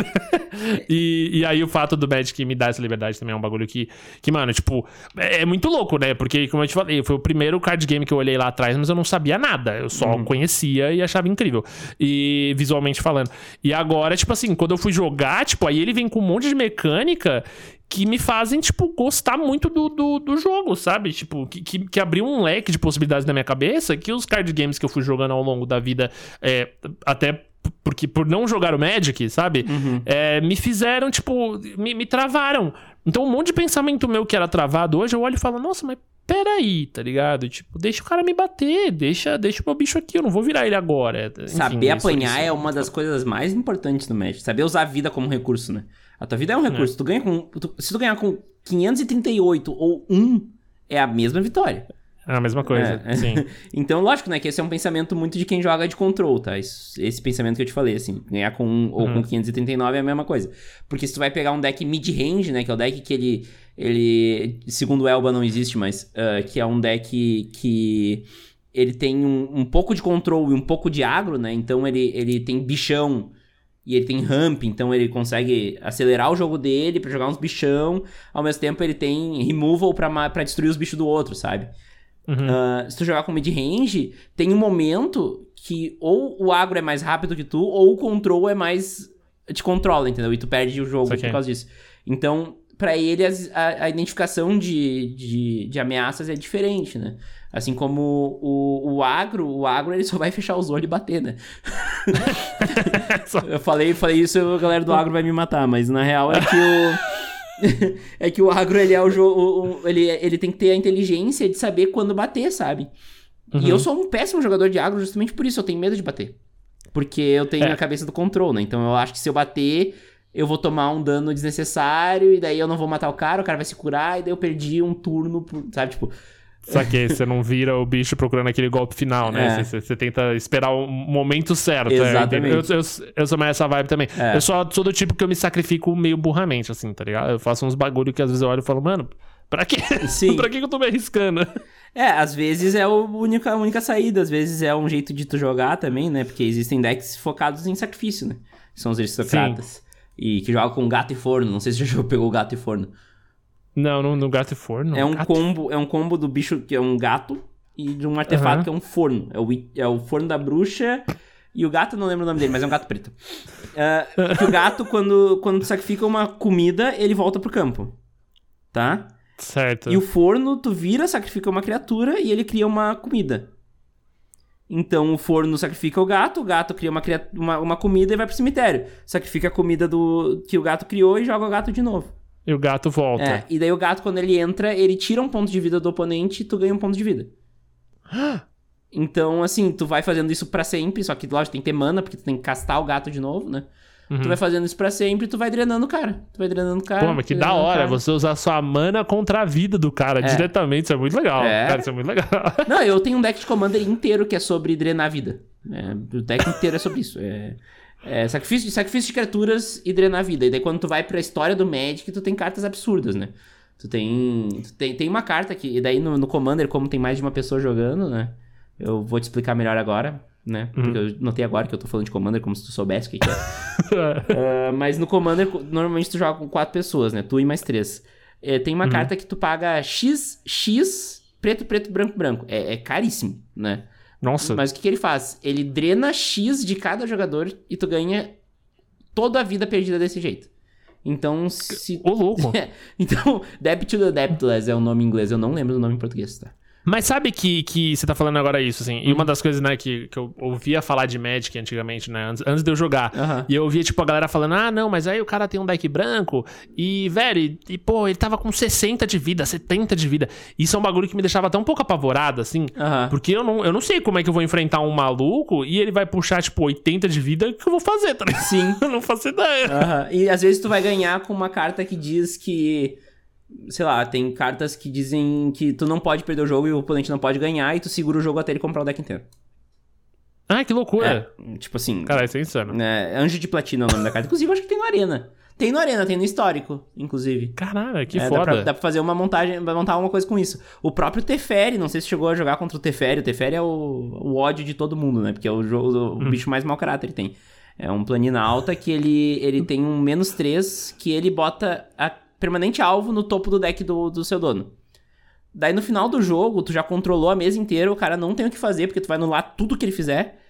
e, e aí o fato do Magic me dar essa liberdade também é um bagulho que, que mano, tipo, é, é muito louco, né? Porque, como eu te falei, foi o primeiro card game que eu olhei lá atrás, mas eu eu não sabia nada. Eu só uhum. conhecia e achava incrível. E visualmente falando. E agora, tipo assim, quando eu fui jogar, tipo, aí ele vem com um monte de mecânica que me fazem, tipo, gostar muito do, do, do jogo, sabe? Tipo, que, que, que, abriu um leque de possibilidades na minha cabeça que os card games que eu fui jogando ao longo da vida, é, até porque por não jogar o Magic, sabe? Uhum. É, me fizeram, tipo, me, me travaram. Então, um monte de pensamento meu que era travado hoje, eu olho e falo, nossa, mas peraí, tá ligado? Tipo, deixa o cara me bater, deixa, deixa o meu bicho aqui, eu não vou virar ele agora. Enfim, Saber apanhar é uma das coisas mais importantes do Magic. Saber usar a vida como recurso, né? A tua vida é um recurso. É. Tu ganha com. Tu, se tu ganhar com 538 ou 1, é a mesma vitória. É a mesma coisa, é. sim. [laughs] então, lógico, né, que esse é um pensamento muito de quem joga de control, tá? Esse, esse pensamento que eu te falei, assim, ganhar com 1 ou uhum. com 539 é a mesma coisa. Porque se tu vai pegar um deck mid-range, né, que é o deck que ele, ele segundo o Elba não existe, mas uh, que é um deck que ele tem um, um pouco de control e um pouco de agro, né? Então ele, ele tem bichão e ele tem ramp, então ele consegue acelerar o jogo dele para jogar uns bichão, ao mesmo tempo ele tem removal para destruir os bichos do outro, sabe? Uhum. Uh, se tu jogar com mid-range, tem um momento que ou o agro é mais rápido que tu, ou o control é mais. te controla, entendeu? E tu perde o jogo por causa disso. Então, para ele, a, a, identificação de, de, de, ameaças é diferente, né? Assim como o, o agro, o agro ele só vai fechar os olhos e bater, né? [laughs] eu falei, falei isso, a galera do agro vai me matar, mas na real é que o. [laughs] [laughs] é que o agro, ele é o jogo. Ele, ele tem que ter a inteligência de saber quando bater, sabe? Uhum. E eu uhum. sou um péssimo jogador de agro justamente por isso, eu tenho medo de bater. Porque eu tenho é. a cabeça do controle, né? Então eu acho que se eu bater, eu vou tomar um dano desnecessário, e daí eu não vou matar o cara, o cara vai se curar, e daí eu perdi um turno, sabe? Tipo, só que você não vira o bicho procurando aquele golpe final, né? É. Você, você, tenta esperar o momento certo. É, Exatamente. É. Eu, eu, eu, sou mais essa vibe também. É. Eu só sou do tipo que eu me sacrifico meio burramente, assim, tá ligado? Eu faço uns bagulho que às vezes eu olho e falo, mano, pra quê? Sim. [laughs] pra que eu tô me arriscando? É, às vezes é a única, a única saída, às vezes é um jeito de tu jogar também, né? Porque existem decks focados em sacrifício, né? São os aristocratas. Sim. E que jogam com gato e forno. Não sei se você já pegou gato e forno. Não, no, no gato e forno. É um gato. combo, é um combo do bicho que é um gato e de um artefato uhum. que é um forno. É o, é o forno da bruxa e o gato, não lembro o nome dele, mas é um gato preto. Uh, [laughs] que o gato, quando, quando sacrifica uma comida, ele volta pro campo. Tá? Certo. E o forno, tu vira, sacrifica uma criatura e ele cria uma comida. Então o forno sacrifica o gato, o gato cria uma, uma, uma comida e vai pro cemitério. Sacrifica a comida do que o gato criou e joga o gato de novo. E o gato volta. É, e daí o gato, quando ele entra, ele tira um ponto de vida do oponente e tu ganha um ponto de vida. [gasps] então, assim, tu vai fazendo isso para sempre, só que, lógico, tem que ter mana, porque tu tem que castar o gato de novo, né? Uhum. Tu vai fazendo isso pra sempre e tu vai drenando o cara. Tu vai drenando o cara. Pô, mas que da hora você usar sua mana contra a vida do cara é. diretamente. Isso é muito legal. É. Cara, isso é muito legal. [laughs] Não, eu tenho um deck de Commander inteiro que é sobre drenar a vida. É, o deck inteiro é sobre isso. É. É, sacrifício, sacrifício de criaturas e drenar a vida. E daí quando tu vai pra história do Magic, tu tem cartas absurdas, né? Tu tem. Tu tem, tem uma carta que. E daí no, no Commander, como tem mais de uma pessoa jogando, né? Eu vou te explicar melhor agora, né? Uhum. Porque eu notei agora que eu tô falando de Commander como se tu soubesse o que, que é. uh, [laughs] mas no Commander, normalmente tu joga com quatro pessoas, né? Tu e mais três. É, tem uma uhum. carta que tu paga X, X, preto, preto, branco, branco. É, é caríssimo, né? Nossa. Mas o que, que ele faz? Ele drena X de cada jogador e tu ganha toda a vida perdida desse jeito. Então, se. Ô, louco! [laughs] então, Debt to the Debtless é o nome em inglês, eu não lembro do nome em português, tá? Mas sabe que, que você tá falando agora isso, assim. Uhum. E uma das coisas, né, que, que eu ouvia falar de Magic antigamente, né? Antes, antes de eu jogar. Uhum. E eu ouvia, tipo, a galera falando: ah, não, mas aí o cara tem um deck branco. E, velho, e, e, pô, ele tava com 60 de vida, 70 de vida. Isso é um bagulho que me deixava até um pouco apavorado, assim. Uhum. Porque eu não, eu não sei como é que eu vou enfrentar um maluco e ele vai puxar, tipo, 80 de vida. O que eu vou fazer, tá Sim. [laughs] eu não faço ideia. E às vezes tu vai ganhar com uma carta que diz que sei lá, tem cartas que dizem que tu não pode perder o jogo e o oponente não pode ganhar e tu segura o jogo até ele comprar o deck inteiro. Ah, que loucura. É, tipo assim. Cara, isso é insano. É, Anjo de Platina é o nome da carta. Inclusive, acho que tem no Arena. Tem no Arena, tem no histórico, inclusive. Caralho, que É, foda. Dá pra, dá pra fazer uma montagem, vai montar uma coisa com isso. O próprio Teferi, não sei se chegou a jogar contra o Teferi. O Teferi é o, o ódio de todo mundo, né? Porque é o, o Hum. bicho mais mau caráter que tem. É um planina alta que ele, ele tem um menos 3 que ele bota a permanente alvo no topo do deck do, do seu dono. Daí no final do jogo, tu já controlou a mesa inteira, o cara não tem o que fazer, porque tu vai anular tudo que ele fizer.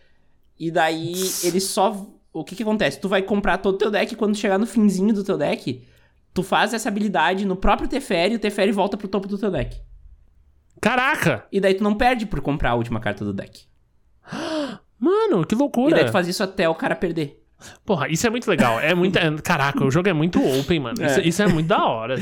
E daí ele só. O que que acontece? Tu vai comprar todo o teu deck e quando chegar no finzinho do teu deck, tu faz essa habilidade no próprio Teferi e o Teferi volta pro topo do teu deck. Caraca! E daí tu não perde por comprar a última carta do deck. [gasps] Mano, que E loucura. daí tu faz isso até o cara perder. Porra, isso é muito legal. É muito. é- Caraca, o jogo é muito open, mano. Isso, É. isso é muito da hora.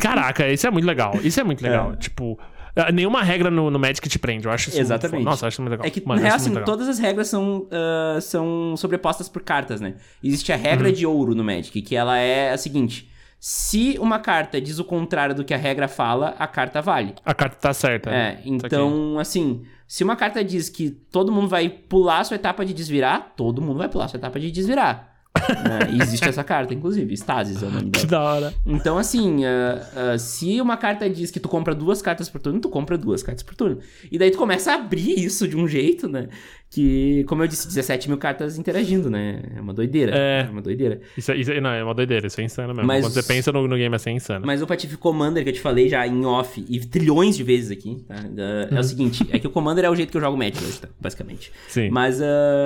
Caraca, isso é muito legal. Isso é muito legal. É. Tipo, ah, nenhuma regra no, no Magic te prende. Eu acho isso. muito Exatamente. foda. Nossa, eu acho muito legal. É que, Mano, na real, assim, muito todas as regras são, ah, são sobrepostas por cartas, né? Existe a Uhum. regra de ouro no Magic, que ela é a seguinte: se uma carta diz o contrário do que a regra fala, a carta vale. A carta tá certa. É, então, assim, se uma carta diz que todo mundo vai pular a sua etapa de desvirar, todo mundo vai pular a sua etapa de desvirar. Né? E existe essa carta, inclusive, Stasis é o nome [laughs] Que dela. da hora. Então, assim, ah, ah, se uma carta diz que tu compra duas cartas por turno, tu compra duas cartas por turno. E daí tu começa a abrir isso de um jeito, né? Que, como eu disse, 17 mil cartas interagindo, né? É uma doideira. É. uma doideira. Isso, é- isso, é- não, é uma doideira. Isso é insano mesmo. Mas- Quando você pensa no, no game assim, é insano. Mas o Pacific Commander que eu te falei já em off e trilhões de vezes aqui, tá? Ah, É o seguinte, é que o Commander é o jeito que eu jogo Magic hoje? Basicamente. Sim. Mas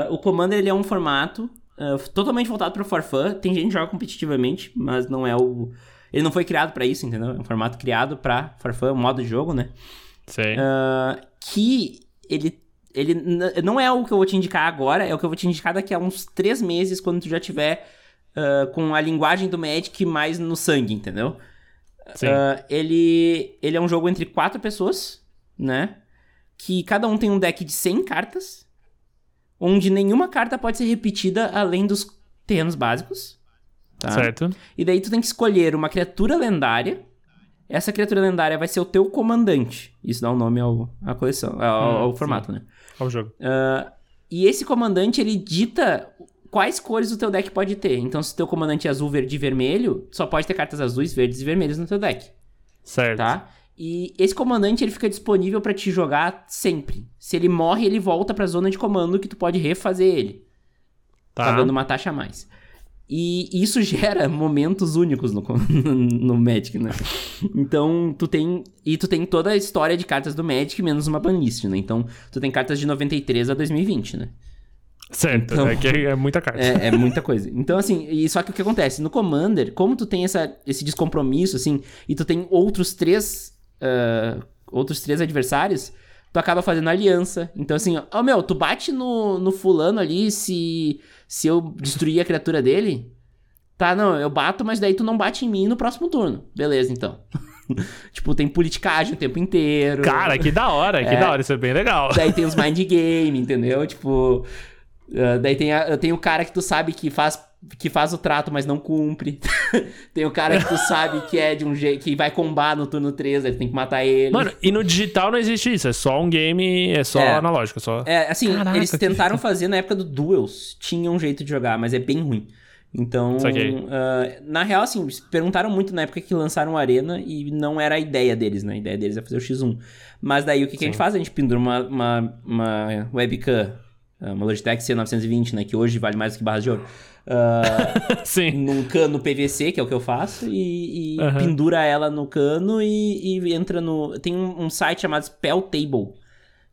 o Commander ele é um formato ah, totalmente voltado para for fun. Tem gente que joga competitivamente, mas não é o. Ele não foi criado para isso, entendeu? É um formato criado para for fun, um modo de jogo, né? Sei. Ah, que ele. Ele não é o que eu vou te indicar agora, é o que eu vou te indicar daqui a uns três meses, quando tu já tiver ah, com a linguagem do Magic mais no sangue, entendeu? Sim. Ele, ele é um jogo entre quatro pessoas, né? Que cada um tem um deck de 100 cartas, onde nenhuma carta pode ser repetida além dos terrenos básicos. Tá? Certo. E daí tu tem que escolher uma criatura lendária. Essa criatura lendária vai ser o teu comandante. Isso dá um nome ao, à coleção, ao, Hum, ao sim. formato, né? Olha o jogo. Ah, e esse comandante, ele dita quais cores o teu deck pode ter. Então, se o teu comandante é azul, verde e vermelho, só pode ter cartas azuis, verdes e vermelhas no teu deck, Certo. tá? E esse comandante, ele fica disponível pra te jogar sempre. Se ele morre, ele volta pra zona de comando que tu pode refazer ele, Tá. pagando uma taxa a mais. E isso [laughs] gera momentos únicos no, [laughs] no Magic, né? Então, tu tem. E tu tem toda a história de cartas do Magic, menos uma banlist, né? Então, tu tem cartas de 93 a 2020, né? Certo. Então- É que é muita carta. [laughs] É, é muita coisa. Então, assim, e só que o que acontece? No Commander, como tu tem essa, esse descompromisso, assim, e tu tem outros três. Ah, outros três adversários, tu acaba fazendo aliança. Então, assim, ó, meu, tu bate no, no fulano ali se, se eu destruir a criatura dele. Tá, não, eu bato, mas daí tu não bate em mim no próximo turno. Beleza, então. [laughs] tipo, tem politicagem o tempo inteiro. Cara, que da hora, que É. da hora. Isso é bem legal. Daí tem os mind [laughs] game, entendeu? Tipo. ah, daí tem, a- tem o cara que tu sabe que faz, que faz o trato, mas não cumpre. [laughs] tem o cara que tu sabe que é de um jeito. que vai combar no turno 3, aí tu tem que matar ele. Mano, e no digital não existe isso. É só um game, é só É. analógico. É só... É, assim, Caraca, eles que tentaram fazer na época do Duels. Tinha um jeito de jogar, mas é bem ruim. Então, ah, na real, assim, perguntaram muito na época que lançaram o Arena e não era a ideia deles, né? A ideia deles é fazer o X1. Mas daí o que, que a gente faz? A gente pendura uma, uma, uma webcam, ah, uma Logitech C920, né? Que hoje vale mais do que barras de ouro. Ah, [laughs] Sim. num cano PVC, que é o que eu faço, e, e Aham. pendura ela no cano e, e entra no. Tem um, um site chamado Spell Table,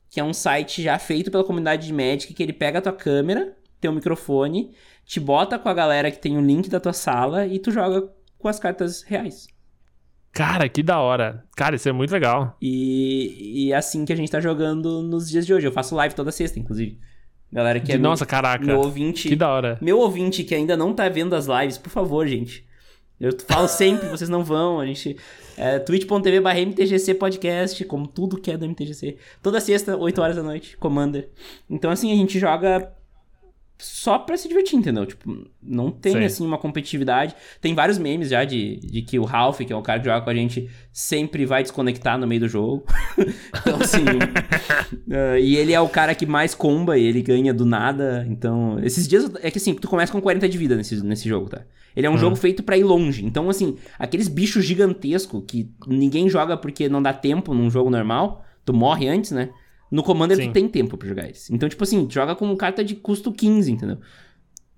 que é um site já feito pela comunidade de Magic, que ele pega a tua câmera, teu microfone, te bota com a galera que tem o link da tua sala e tu joga com as cartas reais. Cara, que da hora. Cara, isso é muito legal. E, e é assim que a gente tá jogando nos dias de hoje. Eu faço live toda sexta, inclusive. Galera que é Nossa, meu, caraca. meu ouvinte. Que da hora. Meu ouvinte que ainda não tá vendo as lives, por favor, gente. Eu falo sempre, vocês não vão. A gente. É, twitch.tv barra MTGC Podcast, como tudo que é do MTGC. Toda sexta, 8 horas da noite, Commander. Então, assim, a gente joga só pra se divertir, entendeu? Tipo, não tem, Sim. assim, uma competitividade. Tem vários memes já de, de que o Ralph, que é o cara que joga com a gente, sempre vai desconectar no meio do jogo. [laughs] então, assim... uh, e ele é o cara que mais comba e ele ganha do nada. Então, esses dias... É que, assim, tu começa com 40 de vida nesse, nesse jogo, tá? Ele é um uhum. jogo feito para ir longe. Então, assim, aqueles bichos gigantescos que ninguém joga porque não dá tempo num jogo normal, tu morre antes, né? No Commander Sim. tu tem tempo pra jogar eles. Então, tipo assim, joga com carta de custo 15, entendeu?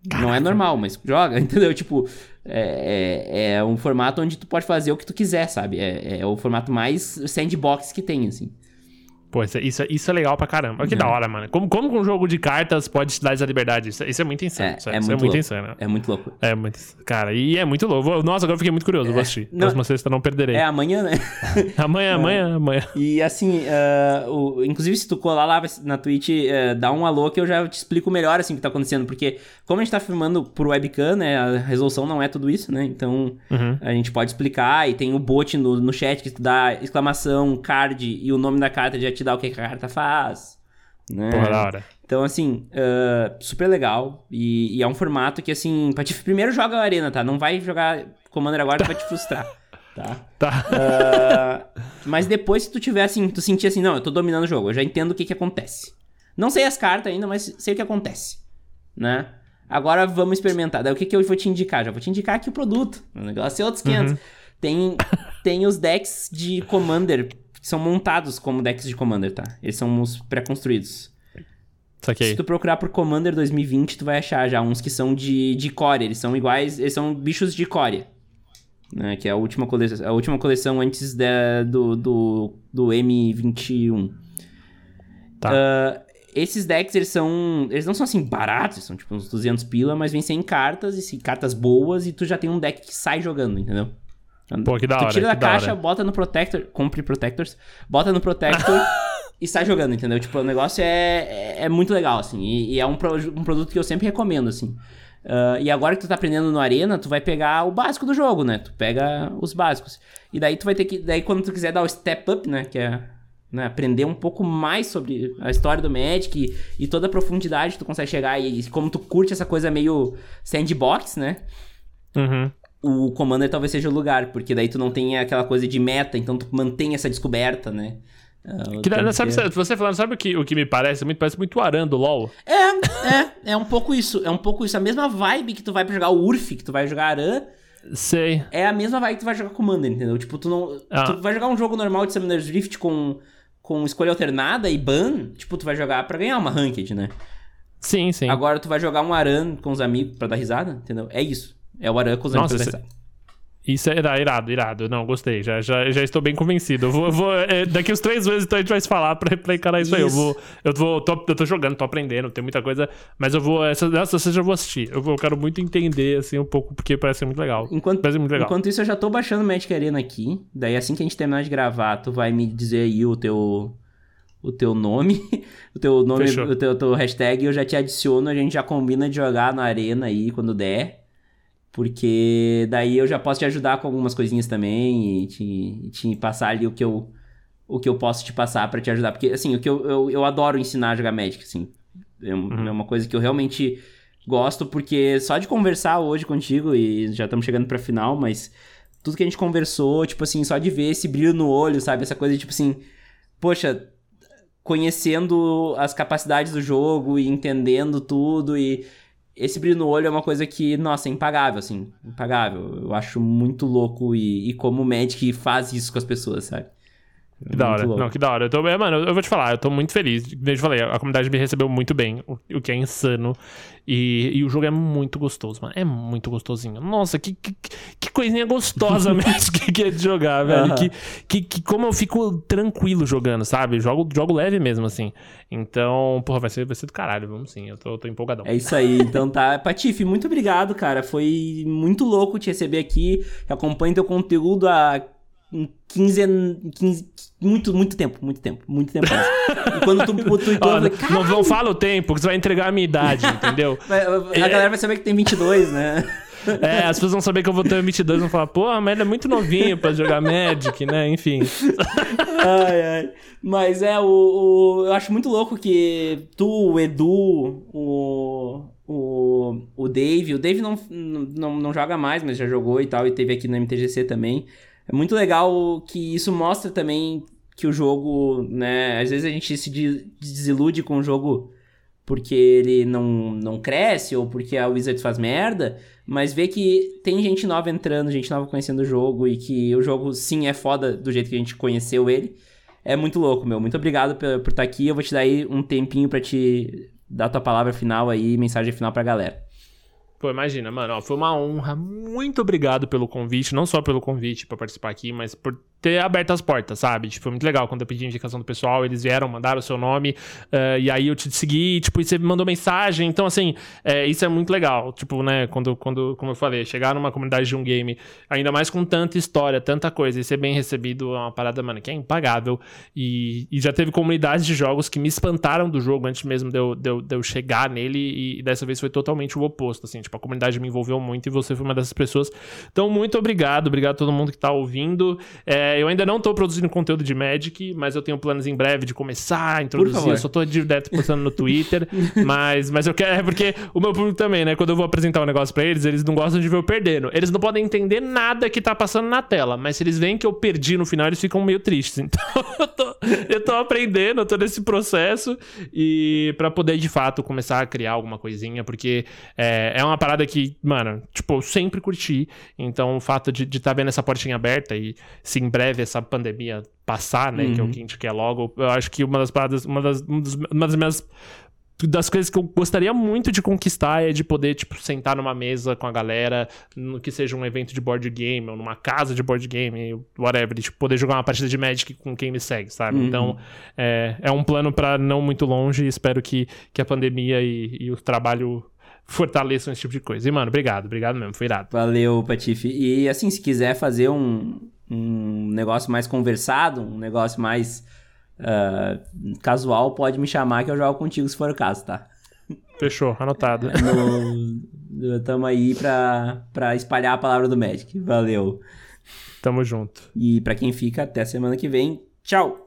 Caraca. Não é normal, mas joga, [laughs] entendeu? Tipo, é, é, é, um formato onde tu pode fazer o que tu quiser, sabe? É, é o formato mais sandbox que tem, assim. Pô, isso, isso, isso é legal pra caramba. Que da hora, mano. Como, como um jogo de cartas pode te dar essa liberdade? Isso, isso é muito insano. É, isso, é, é muito, é muito insano. É muito louco. É muito. Cara, e é muito louco. Nossa, agora eu fiquei muito curioso. É, vou assistir. Não, Próxima sexta não perderei. É amanhã, né? [laughs] amanhã, amanhã, amanhã. E assim, uh, o, inclusive se tu colar lá na Twitch, uh, dá um alô que eu já te explico melhor assim o que tá acontecendo. Porque como a gente tá filmando por webcam, né? A resolução não é tudo isso, né? Então uhum. a gente pode explicar. E tem o bot no, no chat que tu dá exclamação, card e o nome da carta já te dá o que a carta faz. Né? Porra, da hora. Então, assim, uh, super legal. E, e, é um formato que, assim, pra te, primeiro joga a arena, tá? Não vai jogar Commander agora que vai te frustrar. [laughs] Tá. Tá. Uh, mas depois, se tu tiver assim, tu sentir assim, não, eu tô dominando o jogo, eu já entendo o que que acontece. Não sei as cartas ainda, mas sei o que acontece. Né? Agora vamos experimentar. Daí o que que eu vou te indicar? Já vou te indicar aqui o produto. O negócio é outros 500. Uhum. Tem, tem os decks de Commander são montados como decks de Commander, tá? Eles são os pré-construídos. Se tu procurar por Commander 2020, tu vai achar já uns que são de, de core. Eles são iguais, eles são bichos de core. Né? Que é a última coleção, a última coleção antes da, do, do, do M21. Tá. Uh, esses decks, eles são. Eles não são assim baratos, são tipo uns 200 pila, mas vem sem cartas, e cartas boas, e tu já tem um deck que sai jogando, entendeu? Pô, que da hora. Tu tira da caixa, bota no Protector, compre Protectors, bota no Protector [laughs] e sai jogando, entendeu? Tipo, o negócio é, é, é muito legal, assim. E, e é um, pro, um produto que eu sempre recomendo, assim. Uh, e agora que tu tá aprendendo no Arena, tu vai pegar o básico do jogo, né? Tu pega os básicos. E daí tu vai ter que. Daí quando tu quiser dar o step up, né? Que é né, aprender um pouco mais sobre a história do Magic e, e toda a profundidade que tu consegue chegar. E, e, como tu curte essa coisa meio sandbox, né? Uhum o Commander talvez seja o lugar, porque daí tu não tem aquela coisa de meta, então tu mantém essa descoberta, né? Uh, que, sabe, que... Você falando, sabe o que, o que me parece? Muito, parece muito Aran do LoL. É, é, é um pouco isso. É um pouco isso. A mesma vibe que tu vai pra jogar o Urf, que tu vai jogar Aran. Sei. É a mesma vibe que tu vai jogar Commander, entendeu? Tipo, tu não. Ah. Tu vai jogar um jogo normal de Summoner's Rift com, com escolha alternada e ban, tipo, tu vai jogar pra ganhar uma ranked, né? Sim, sim. Agora tu vai jogar um Aran com os amigos pra dar risada, entendeu? É isso. É o Aran com os Nossa, risada. Isso é irado, irado. Não, gostei. Já, já, já estou bem convencido. Eu vou, eu vou é, daqui uns três meses então a gente vai se falar pra, pra encarar isso, isso, aí. Eu vou. Eu, vou tô, eu tô jogando, tô aprendendo, tem muita coisa. Mas eu vou. Essa, essa eu já vou assistir. Eu, vou, eu quero muito entender, assim, um pouco, porque parece muito legal. Enquanto, parece muito legal. enquanto isso, eu já tô baixando Magic Arena aqui. Daí, assim que a gente terminar de gravar, tu vai me dizer aí o teu. O teu nome, [laughs] o teu nome, o teu, o teu hashtag, eu já te adiciono, a gente já combina de jogar na arena aí quando der. Porque daí eu já posso te ajudar com algumas coisinhas também e te, e te passar ali o que eu o que eu posso te passar para te ajudar. Porque, assim, o que eu, eu, eu, adoro ensinar a jogar Magic, assim. É, uhum. é, uma coisa que eu realmente gosto, porque só de conversar hoje contigo, e já estamos chegando pra final, mas tudo que a gente conversou, tipo assim, só de ver esse brilho no olho, sabe? Essa coisa, tipo assim, poxa, conhecendo as capacidades do jogo e entendendo tudo e esse brilho no olho é uma coisa que, nossa, é impagável, assim. Impagável. Eu acho muito louco e, e como o Magic faz isso com as pessoas, sabe? Que da hora. Não, que da hora. Eu tô, mano, eu vou te falar, eu tô muito feliz. Desde eu falei, a comunidade me recebeu muito bem, o, que é insano. E, e, o jogo é muito gostoso, mano. É muito gostosinho. Nossa, que, que, que coisinha gostosa [laughs] mesmo que, que é de jogar, velho. Que, que, que como eu fico tranquilo jogando, sabe? Jogo, jogo leve mesmo, assim. Então, porra, vai ser, vai ser do caralho, vamos sim. Eu tô, tô empolgadão. É isso aí. Então tá. [laughs] Patife, muito obrigado, cara. Foi muito louco te receber aqui. Acompanho teu conteúdo há 15, 15 muito, muito tempo, muito tempo, muito tempo. e quando tu, tu, tu Ó, falei, não, não fala o tempo, que você vai entregar a minha idade, [laughs] entendeu? a é... galera vai saber que tem 22, né? É, as pessoas vão saber que eu vou ter 22 e vão falar, pô, mas ele é muito novinho pra jogar Magic, né? Enfim. Ai, ai. Mas é, o, o, eu acho muito louco que tu, o Edu, o, o, o Dave. O Dave não, não, não joga mais, mas já jogou e tal, e teve aqui no MTGC também. É muito legal que isso mostra também que o jogo, né? Às vezes a gente se desilude com o jogo porque ele não, não cresce ou porque a Wizards faz merda, mas vê que tem gente nova entrando, gente nova conhecendo o jogo e que o jogo sim é foda do jeito que a gente conheceu ele. É muito louco, meu. Muito obrigado por, por estar aqui. Eu vou te dar aí um tempinho para te dar tua palavra final aí, mensagem final pra galera. Pô, imagina, mano, ó, foi uma honra. Muito obrigado pelo convite, não só pelo convite para participar aqui, mas por ter aberto as portas, sabe? Tipo, foi muito legal quando eu pedi indicação do pessoal, eles vieram, mandaram o seu nome, uh, e aí eu te segui, tipo, e você me mandou mensagem. Então, assim, é, isso é muito legal. Tipo, né, quando, quando, como eu falei, chegar numa comunidade de um game, ainda mais com tanta história, tanta coisa, e ser bem recebido é uma parada, mano, que é impagável. E, e já teve comunidades de jogos que me espantaram do jogo antes mesmo de eu, de eu, de eu chegar nele, e, e dessa vez foi totalmente o oposto, assim, tipo, a comunidade me envolveu muito e você foi uma dessas pessoas. Então, muito obrigado, obrigado a todo mundo que tá ouvindo. É, eu ainda não tô produzindo conteúdo de Magic, mas eu tenho planos em breve de começar a introduzir. Eu só tô direto postando no Twitter. [laughs] mas, mas eu quero. É porque o meu público também, né? Quando eu vou apresentar um negócio pra eles, eles não gostam de ver eu perdendo. Eles não podem entender nada que tá passando na tela. Mas se eles veem que eu perdi no final, eles ficam meio tristes. [laughs] Então eu tô, eu tô aprendendo, eu tô nesse processo. E para poder, de fato, começar a criar alguma coisinha, porque é, é uma parada que, mano, tipo, eu sempre curti. Então o fato de estar tá vendo essa portinha aberta e se em breve essa pandemia passar, né? Uhum. Que é o que a gente quer logo. Eu acho que uma das paradas, uma das, uma das minhas das coisas que eu gostaria muito de conquistar é de poder, tipo, sentar numa mesa com a galera, no que seja um evento de board game, ou numa casa de board game, whatever, de tipo, poder jogar uma partida de Magic com quem me segue, sabe? Uhum. Então, é, é um plano para não muito longe e espero que, que a pandemia e, e o trabalho fortaleçam esse tipo de coisa. E, mano, obrigado, obrigado mesmo, foi irado. Valeu, Patife. E, assim, se quiser fazer um, um negócio mais conversado, um negócio mais uh, casual, pode me chamar que eu jogo contigo se for o caso, tá? Fechou, anotado. [laughs] No, tamo aí pra, pra espalhar a palavra do Magic. Valeu. Tamo junto. E para quem fica, até semana que vem. Tchau!